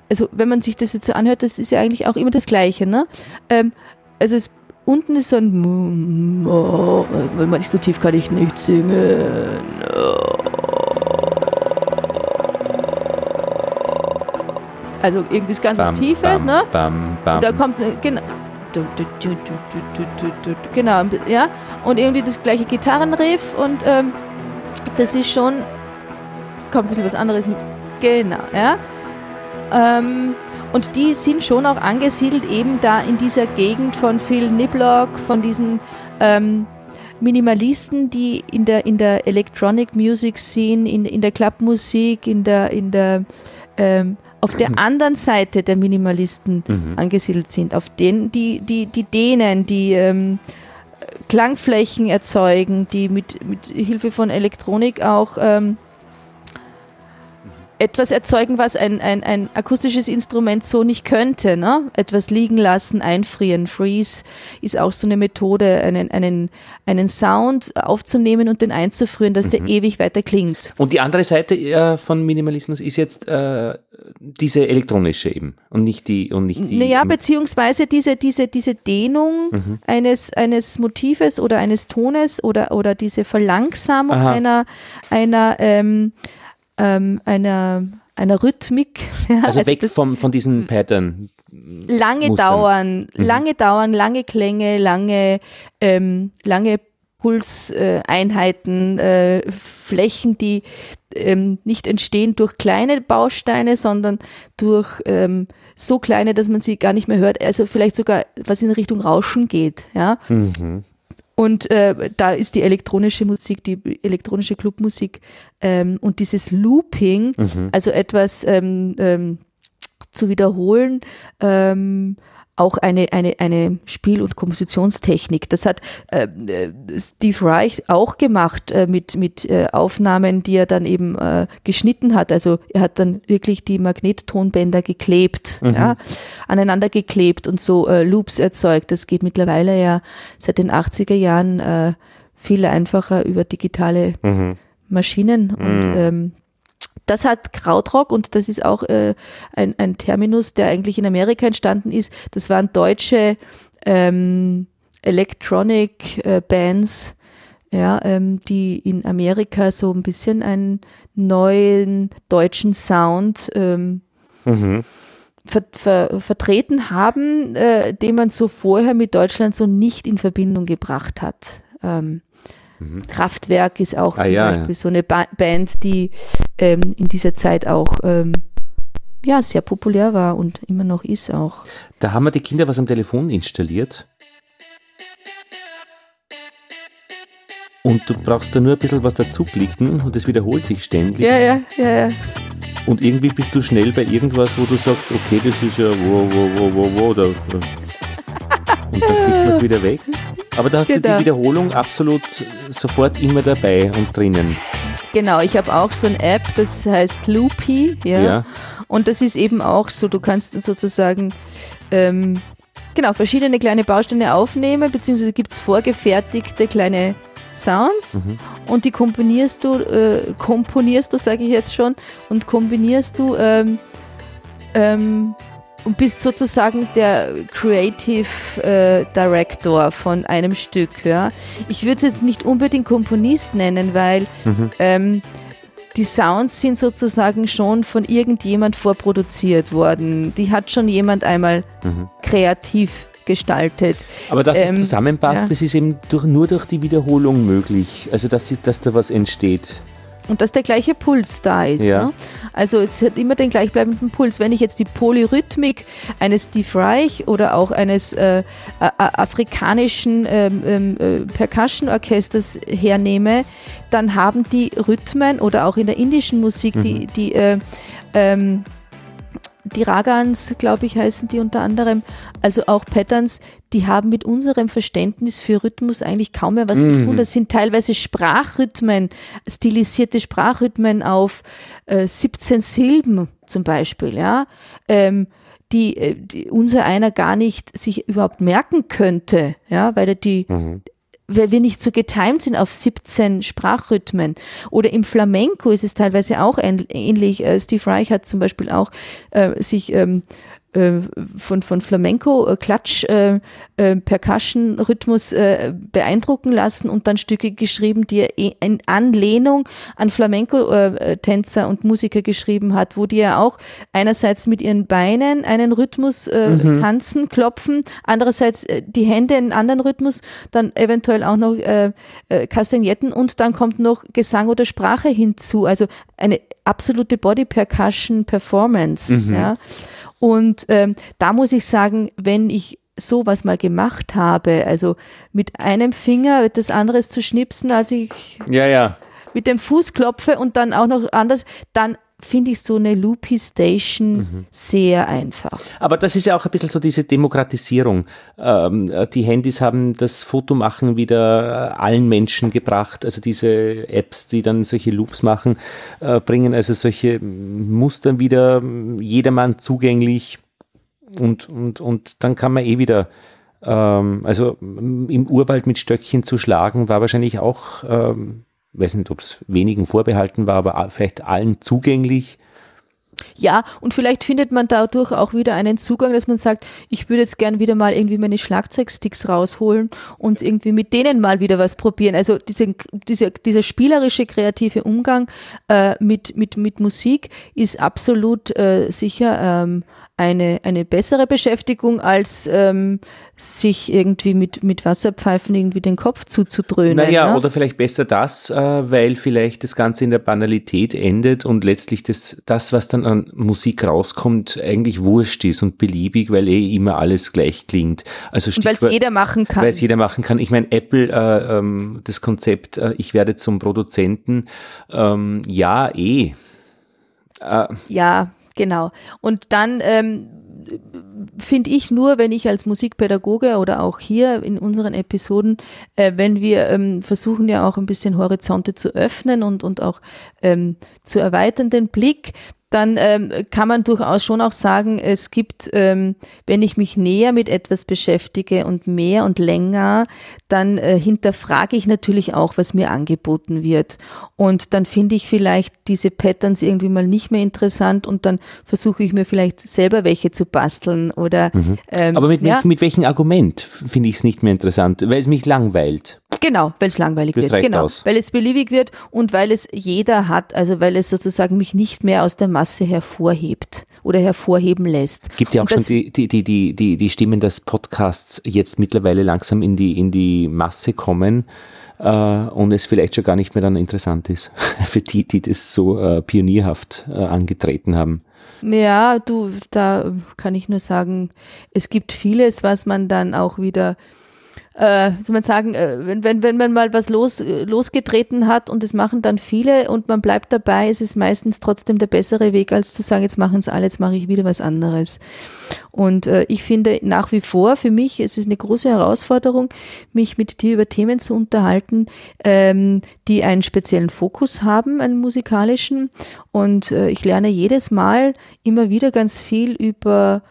S1: also wenn man sich das jetzt so anhört, das ist ja eigentlich auch immer das Gleiche, ne? Ähm, also es Unten ist so ein oh, wenn man nicht so tief kann ich nicht singen. Also irgendwie ist ganz bam, Tiefes, bam, ne? Bam, bam. Da kommt genau. Genau, ja. Und irgendwie das gleiche Gitarrenriff und ähm, das ist schon. Kommt ein bisschen was anderes. Genau, ja. Ähm, und die sind schon auch angesiedelt eben da in dieser Gegend von Phil Niblock, von diesen ähm, Minimalisten, die in der, in der Electronic Music Scene, in, in der Clubmusik, in der, in der ähm, auf der anderen Seite der Minimalisten mhm. angesiedelt sind, auf denen die, die, die Dänen, die ähm, Klangflächen erzeugen, die mit, mit Hilfe von Elektronik auch ähm, etwas erzeugen, was ein, ein, ein akustisches Instrument so nicht könnte. Ne? Etwas liegen lassen, einfrieren. Freeze ist auch so eine Methode, einen, einen, einen Sound aufzunehmen und den einzufrieren, dass mhm. der ewig weiter klingt.
S2: Und die andere Seite äh, von Minimalismus ist jetzt äh, diese elektronische eben und nicht die und nicht die.
S1: Naja, beziehungsweise diese, diese, diese Dehnung mhm. eines, eines Motives oder eines Tones oder, oder diese Verlangsamung Aha. einer, einer ähm, ähm, einer, einer Rhythmik.
S2: Ja, also, also weg vom, von diesen Pattern.
S1: Lange Mustern. dauern, mhm. lange dauern, lange Klänge, lange, ähm, lange Pulseinheiten, äh, äh, Flächen, die ähm, nicht entstehen durch kleine Bausteine, sondern durch ähm, so kleine, dass man sie gar nicht mehr hört. Also vielleicht sogar was in Richtung Rauschen geht. Ja. Mhm. Und äh, da ist die elektronische Musik, die elektronische Clubmusik ähm, und dieses Looping, mhm. also etwas ähm, ähm, zu wiederholen, ähm, auch eine, eine, eine Spiel- und Kompositionstechnik. Das hat äh, Steve Reich auch gemacht äh, mit, mit äh, Aufnahmen, die er dann eben äh, geschnitten hat. Also er hat dann wirklich die Magnettonbänder geklebt, mhm. ja, aneinander geklebt und so äh, Loops erzeugt. Das geht mittlerweile ja seit den 80er Jahren äh, viel einfacher über digitale mhm. Maschinen. Und mhm. ähm, das hat Krautrock und das ist auch äh, ein, ein Terminus, der eigentlich in Amerika entstanden ist. Das waren deutsche ähm, Electronic äh, Bands, ja, ähm, die in Amerika so ein bisschen einen neuen deutschen Sound ähm, mhm. ver, ver, vertreten haben, äh, den man so vorher mit Deutschland so nicht in Verbindung gebracht hat. Ähm, Mhm. Kraftwerk ist auch ah, zum ja, Beispiel ja. so eine ba Band, die ähm, in dieser Zeit auch ähm, ja, sehr populär war und immer noch ist auch.
S2: Da haben wir die Kinder was am Telefon installiert. Und du brauchst da nur ein bisschen was dazu klicken und es wiederholt sich ständig.
S1: Ja, ja, ja, ja.
S2: Und irgendwie bist du schnell bei irgendwas, wo du sagst, okay, das ist ja wo, wo, wo, wo, wo, da. Und dann klickt man es wieder weg. Aber da hast genau. du die genau. Wiederholung absolut sofort immer dabei und drinnen.
S1: Genau, ich habe auch so eine App, das heißt Loopy, ja. ja. Und das ist eben auch so, du kannst sozusagen ähm, genau verschiedene kleine Bausteine aufnehmen, beziehungsweise gibt es vorgefertigte kleine Sounds mhm. und die komponierst du, äh, komponierst du, sage ich jetzt schon, und kombinierst du ähm, ähm, und bist sozusagen der Creative äh, Director von einem Stück. Ja? Ich würde es jetzt nicht unbedingt Komponist nennen, weil mhm. ähm, die Sounds sind sozusagen schon von irgendjemand vorproduziert worden. Die hat schon jemand einmal mhm. kreativ gestaltet.
S2: Aber dass ähm, es zusammenpasst, ja. das ist eben durch, nur durch die Wiederholung möglich. Also dass, dass da was entsteht.
S1: Und dass der gleiche Puls da ist. Ja. Ne? Also es hat immer den gleichbleibenden Puls. Wenn ich jetzt die Polyrhythmik eines Steve Reich oder auch eines äh, afrikanischen ähm, ähm, äh, Percussion-Orchesters hernehme, dann haben die Rhythmen oder auch in der indischen Musik mhm. die, die äh, ähm, die Ragans, glaube ich, heißen die unter anderem, also auch Patterns, die haben mit unserem Verständnis für Rhythmus eigentlich kaum mehr was mhm. zu tun. Das sind teilweise Sprachrhythmen, stilisierte Sprachrhythmen auf äh, 17 Silben zum Beispiel, ja. Ähm, die, äh, die, unser einer gar nicht sich überhaupt merken könnte, ja, weil er die, mhm weil wir nicht so getimt sind auf 17 Sprachrhythmen. Oder im Flamenco ist es teilweise auch ähnlich. Äh, Steve Reich hat zum Beispiel auch äh, sich ähm, äh, von, von Flamenco, äh, Klatsch, äh, äh, Percussion, Rhythmus äh, beeindrucken lassen und dann Stücke geschrieben, die er in Anlehnung an Flamenco-Tänzer und Musiker geschrieben hat, wo die ja auch einerseits mit ihren Beinen einen Rhythmus mhm. tanzen, klopfen, andererseits die Hände in einen anderen Rhythmus, dann eventuell auch noch Kastagnetten und dann kommt noch Gesang oder Sprache hinzu. Also eine absolute Body Percussion Performance. Mhm. Ja. Und ähm, da muss ich sagen, wenn ich sowas mal gemacht habe, also mit einem Finger das andere zu schnipsen, als ich
S2: ja, ja.
S1: mit dem Fuß klopfe und dann auch noch anders, dann finde ich so eine Loopy Station mhm. sehr einfach.
S2: Aber das ist ja auch ein bisschen so diese Demokratisierung. Ähm, die Handys haben das Fotomachen wieder äh, allen Menschen gebracht. Also diese Apps, die dann solche Loops machen, äh, bringen also solche Muster wieder jedermann zugänglich und, und, und dann kann man eh wieder ähm, also im Urwald mit Stöckchen zu schlagen, war wahrscheinlich auch ähm, weiß nicht, ob es wenigen vorbehalten war, aber vielleicht allen zugänglich.
S1: Ja, und vielleicht findet man dadurch auch wieder einen Zugang, dass man sagt, ich würde jetzt gern wieder mal irgendwie meine Schlagzeugsticks rausholen und irgendwie mit denen mal wieder was probieren. Also diese, diese, dieser spielerische, kreative Umgang äh, mit, mit, mit Musik ist absolut äh, sicher ähm, eine, eine bessere Beschäftigung, als ähm, sich irgendwie mit, mit Wasserpfeifen irgendwie den Kopf zuzudröhnen.
S2: Naja, ne? oder vielleicht besser das, äh, weil vielleicht das Ganze in der Banalität endet und letztlich das, das, was dann an Musik rauskommt, eigentlich wurscht ist und beliebig, weil eh immer alles gleich klingt. Also
S1: weil es jeder machen kann.
S2: Weil es jeder machen kann. Ich meine, Apple, äh, ähm, das Konzept, äh, ich werde zum Produzenten, ähm, ja, eh.
S1: Äh, ja, Genau. Und dann ähm, finde ich nur, wenn ich als Musikpädagoge oder auch hier in unseren Episoden, äh, wenn wir ähm, versuchen ja auch ein bisschen Horizonte zu öffnen und, und auch ähm, zu erweitern den Blick, dann ähm, kann man durchaus schon auch sagen, es gibt, ähm, wenn ich mich näher mit etwas beschäftige und mehr und länger, dann äh, hinterfrage ich natürlich auch, was mir angeboten wird. Und dann finde ich vielleicht diese Patterns irgendwie mal nicht mehr interessant und dann versuche ich mir vielleicht selber welche zu basteln oder.
S2: Mhm. Ähm, Aber mit, ja. mit welchem Argument finde ich es nicht mehr interessant? Weil es mich langweilt.
S1: Genau, weil es langweilig wird. Genau, aus. weil es beliebig wird und weil es jeder hat, also weil es sozusagen mich nicht mehr aus der Masse hervorhebt oder hervorheben lässt.
S2: Gibt ja auch schon die, die, die, die, die, die Stimmen des Podcasts jetzt mittlerweile langsam in die, in die Masse kommen äh, und es vielleicht schon gar nicht mehr dann interessant ist für die, die das so äh, pionierhaft äh, angetreten haben.
S1: Ja, du, da kann ich nur sagen, es gibt vieles, was man dann auch wieder äh, soll man sagen, äh, wenn, wenn, wenn man mal was los, äh, losgetreten hat und das machen dann viele und man bleibt dabei, ist es meistens trotzdem der bessere Weg, als zu sagen, jetzt machen es alle, jetzt mache ich wieder was anderes. Und äh, ich finde nach wie vor, für mich, es ist eine große Herausforderung, mich mit dir über Themen zu unterhalten, ähm, die einen speziellen Fokus haben, einen musikalischen. Und äh, ich lerne jedes Mal immer wieder ganz viel über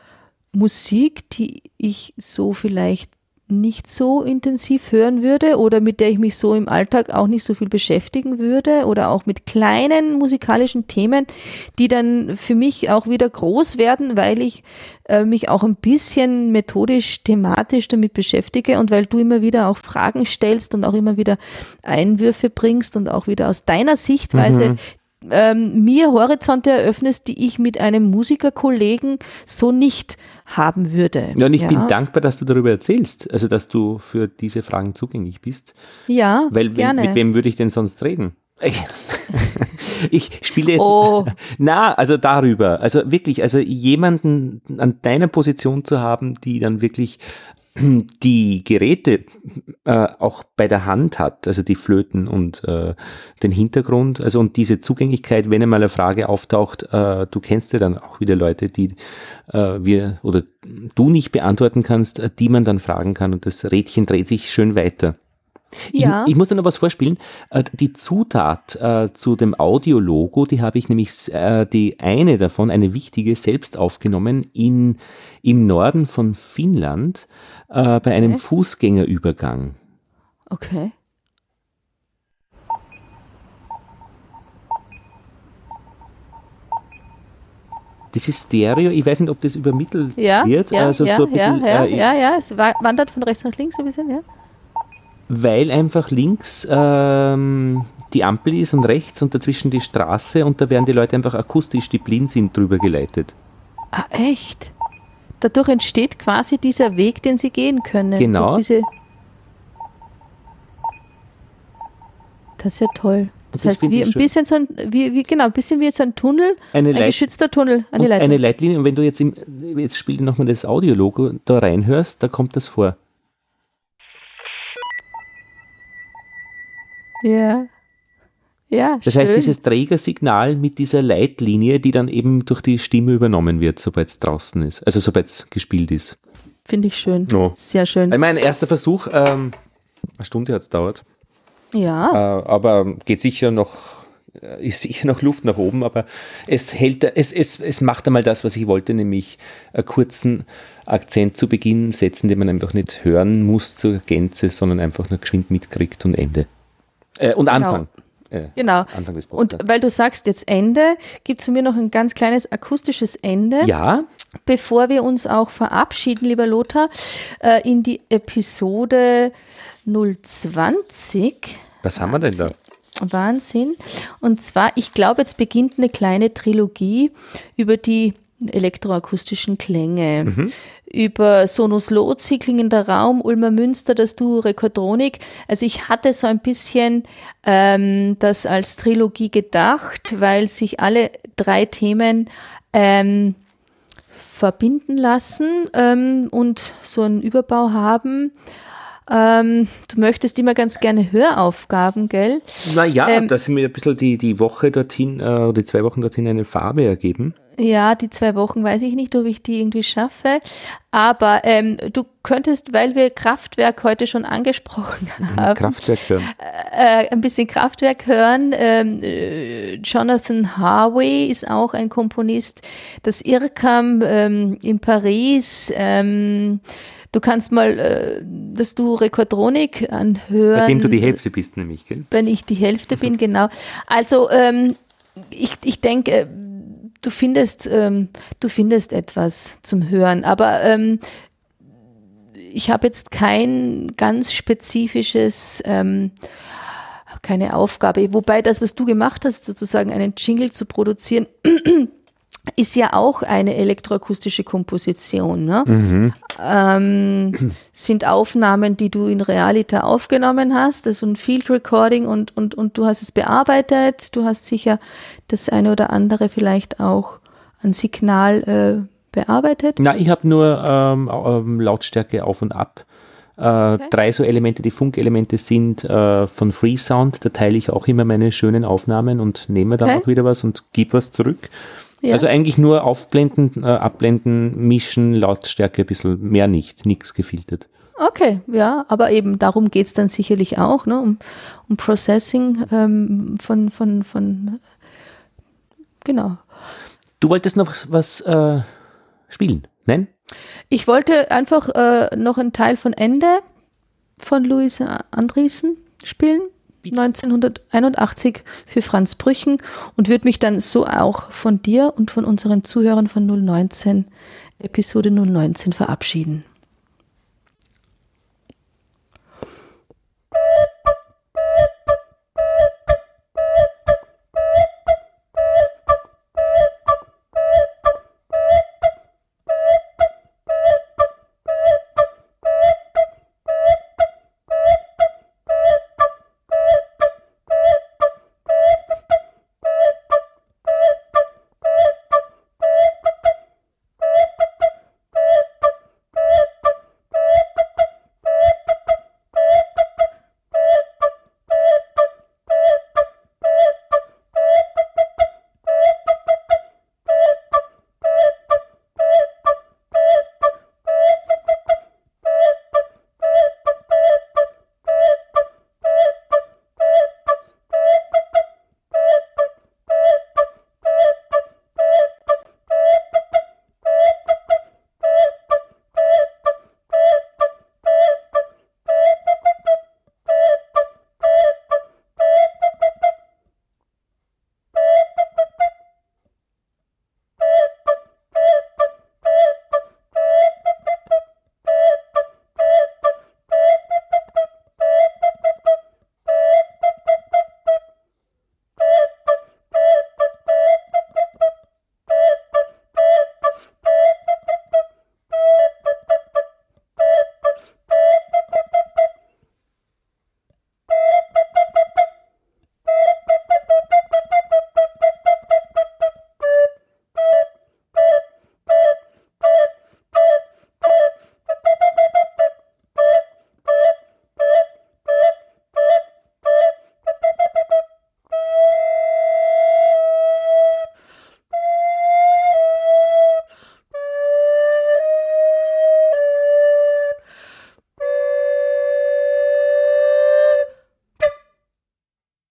S1: Musik, die ich so vielleicht nicht so intensiv hören würde oder mit der ich mich so im Alltag auch nicht so viel beschäftigen würde oder auch mit kleinen musikalischen Themen, die dann für mich auch wieder groß werden, weil ich äh, mich auch ein bisschen methodisch, thematisch damit beschäftige und weil du immer wieder auch Fragen stellst und auch immer wieder Einwürfe bringst und auch wieder aus deiner Sichtweise mhm ähm, mir Horizonte eröffnest, die ich mit einem Musikerkollegen so nicht haben würde.
S2: Ja, und ich ja. bin dankbar, dass du darüber erzählst, also dass du für diese Fragen zugänglich bist.
S1: Ja,
S2: Weil gerne. mit wem würde ich denn sonst reden? Ich spiele jetzt. Oh. Na, also darüber. Also wirklich, also jemanden an deiner Position zu haben, die dann wirklich die Geräte äh, auch bei der Hand hat, also die Flöten und äh, den Hintergrund, also und diese Zugänglichkeit, wenn einmal eine Frage auftaucht, äh, du kennst ja dann auch wieder Leute, die äh, wir oder du nicht beantworten kannst, äh, die man dann fragen kann und das Rädchen dreht sich schön weiter. Ja. Ich, ich muss dir noch was vorspielen. Äh, die Zutat äh, zu dem Audiologo, die habe ich nämlich, äh, die eine davon, eine wichtige, selbst aufgenommen in, im Norden von Finnland äh, bei einem okay. Fußgängerübergang.
S1: Okay.
S2: Das ist Stereo, ich weiß nicht, ob das übermittelt
S1: ja,
S2: wird.
S1: Ja, also ja, so ein bisschen, ja, ja, äh, ja, ja, es wandert von rechts nach links ein bisschen, ja
S2: weil einfach links ähm, die Ampel ist und rechts und dazwischen die Straße und da werden die Leute einfach akustisch, die blind sind, drüber geleitet.
S1: Ah, echt? Dadurch entsteht quasi dieser Weg, den sie gehen können.
S2: Genau.
S1: Diese das ist ja toll. Das, das heißt, wie ein bisschen so ein, wie, wie, genau, ein bisschen wie so ein Tunnel,
S2: eine ein
S1: Leit geschützter Tunnel,
S2: eine Leitlinie. Eine Leitlinie. Und wenn du jetzt, im, jetzt spiel nochmal das Audiologo da reinhörst, da kommt das vor.
S1: Ja. Ja,
S2: Das
S1: schön.
S2: heißt, dieses Trägersignal mit dieser Leitlinie, die dann eben durch die Stimme übernommen wird, sobald es draußen ist, also sobald es gespielt ist.
S1: Finde ich schön.
S2: Oh.
S1: Sehr schön.
S2: Mein erster Versuch, ähm, eine Stunde hat es dauert,
S1: Ja,
S2: äh, aber geht sicher noch, äh, ist sicher noch Luft nach oben, aber es hält, es, es, es macht einmal das, was ich wollte, nämlich einen kurzen Akzent zu Beginn setzen, den man einfach nicht hören muss zur Gänze, sondern einfach nur geschwind mitkriegt und Ende. Äh, und Anfang. Äh,
S1: genau.
S2: Anfang des
S1: Und weil du sagst jetzt Ende, gibt es von mir noch ein ganz kleines akustisches Ende.
S2: Ja,
S1: bevor wir uns auch verabschieden, lieber Lothar, äh, in die Episode 020.
S2: was haben wir denn da?
S1: Wahnsinn. Und zwar, ich glaube, jetzt beginnt eine kleine Trilogie über die elektroakustischen Klänge. Über Sonus Lozi, klingender Raum, Ulmer Münster, das Duo Rekordronik. Also ich hatte so ein bisschen ähm, das als Trilogie gedacht, weil sich alle drei Themen ähm, verbinden lassen ähm, und so einen Überbau haben. Ähm, du möchtest immer ganz gerne Höraufgaben, gell?
S2: Naja,
S1: Ähm,
S2: dass sie mir ein bisschen die, die Woche dorthin, äh, die zwei Wochen dorthin eine Farbe ergeben.
S1: Ja, die zwei Wochen weiß ich nicht, ob ich die irgendwie schaffe. Aber ähm, du könntest, weil wir Kraftwerk heute schon angesprochen haben,
S2: Kraftwerk hören.
S1: äh, ein bisschen Kraftwerk hören. Ähm, äh, Jonathan Harvey ist auch ein Komponist. Das IRCAM ähm, in Paris. Ähm, du kannst mal äh, das Duo Rekordronik anhören.
S2: Bei dem du die Hälfte bist, nämlich, gell?
S1: wenn ich die Hälfte bin, genau. Also ähm, ich, ich denke, du findest, ähm, du findest etwas zum Hören, aber ähm, ich habe jetzt kein ganz spezifisches, ähm, keine Aufgabe. Wobei das, was du gemacht hast, sozusagen einen Jingle zu produzieren, ist ja auch eine elektroakustische Komposition. Ne? Ähm, sind Aufnahmen, die du in Realita aufgenommen hast, also ein Field Recording und, und, und du hast es bearbeitet. Du hast sicher das eine oder andere vielleicht auch an Signal äh, bearbeitet.
S2: Na, ich habe nur ähm, ähm, Lautstärke auf und ab. Äh, Drei so Elemente, die Funkelemente sind äh, von Freesound. Da teile ich auch immer meine schönen Aufnahmen und nehme dann
S1: Okay.
S2: auch wieder was und gebe was zurück.
S1: Ja.
S2: Also eigentlich nur aufblenden, äh, abblenden, mischen, Lautstärke ein bisschen mehr nicht, nichts gefiltert.
S1: Okay, ja, aber eben darum geht's dann sicherlich auch, ne? um, um Processing ähm, von, von, von, genau.
S2: Du wolltest noch was äh, spielen, nein?
S1: Ich wollte einfach äh, noch einen Teil von Ende von Louis Andriessen spielen. 1981 für Franz Brüchen und würde mich dann so auch von dir und von unseren Zuhörern von 019, Episode 019 verabschieden.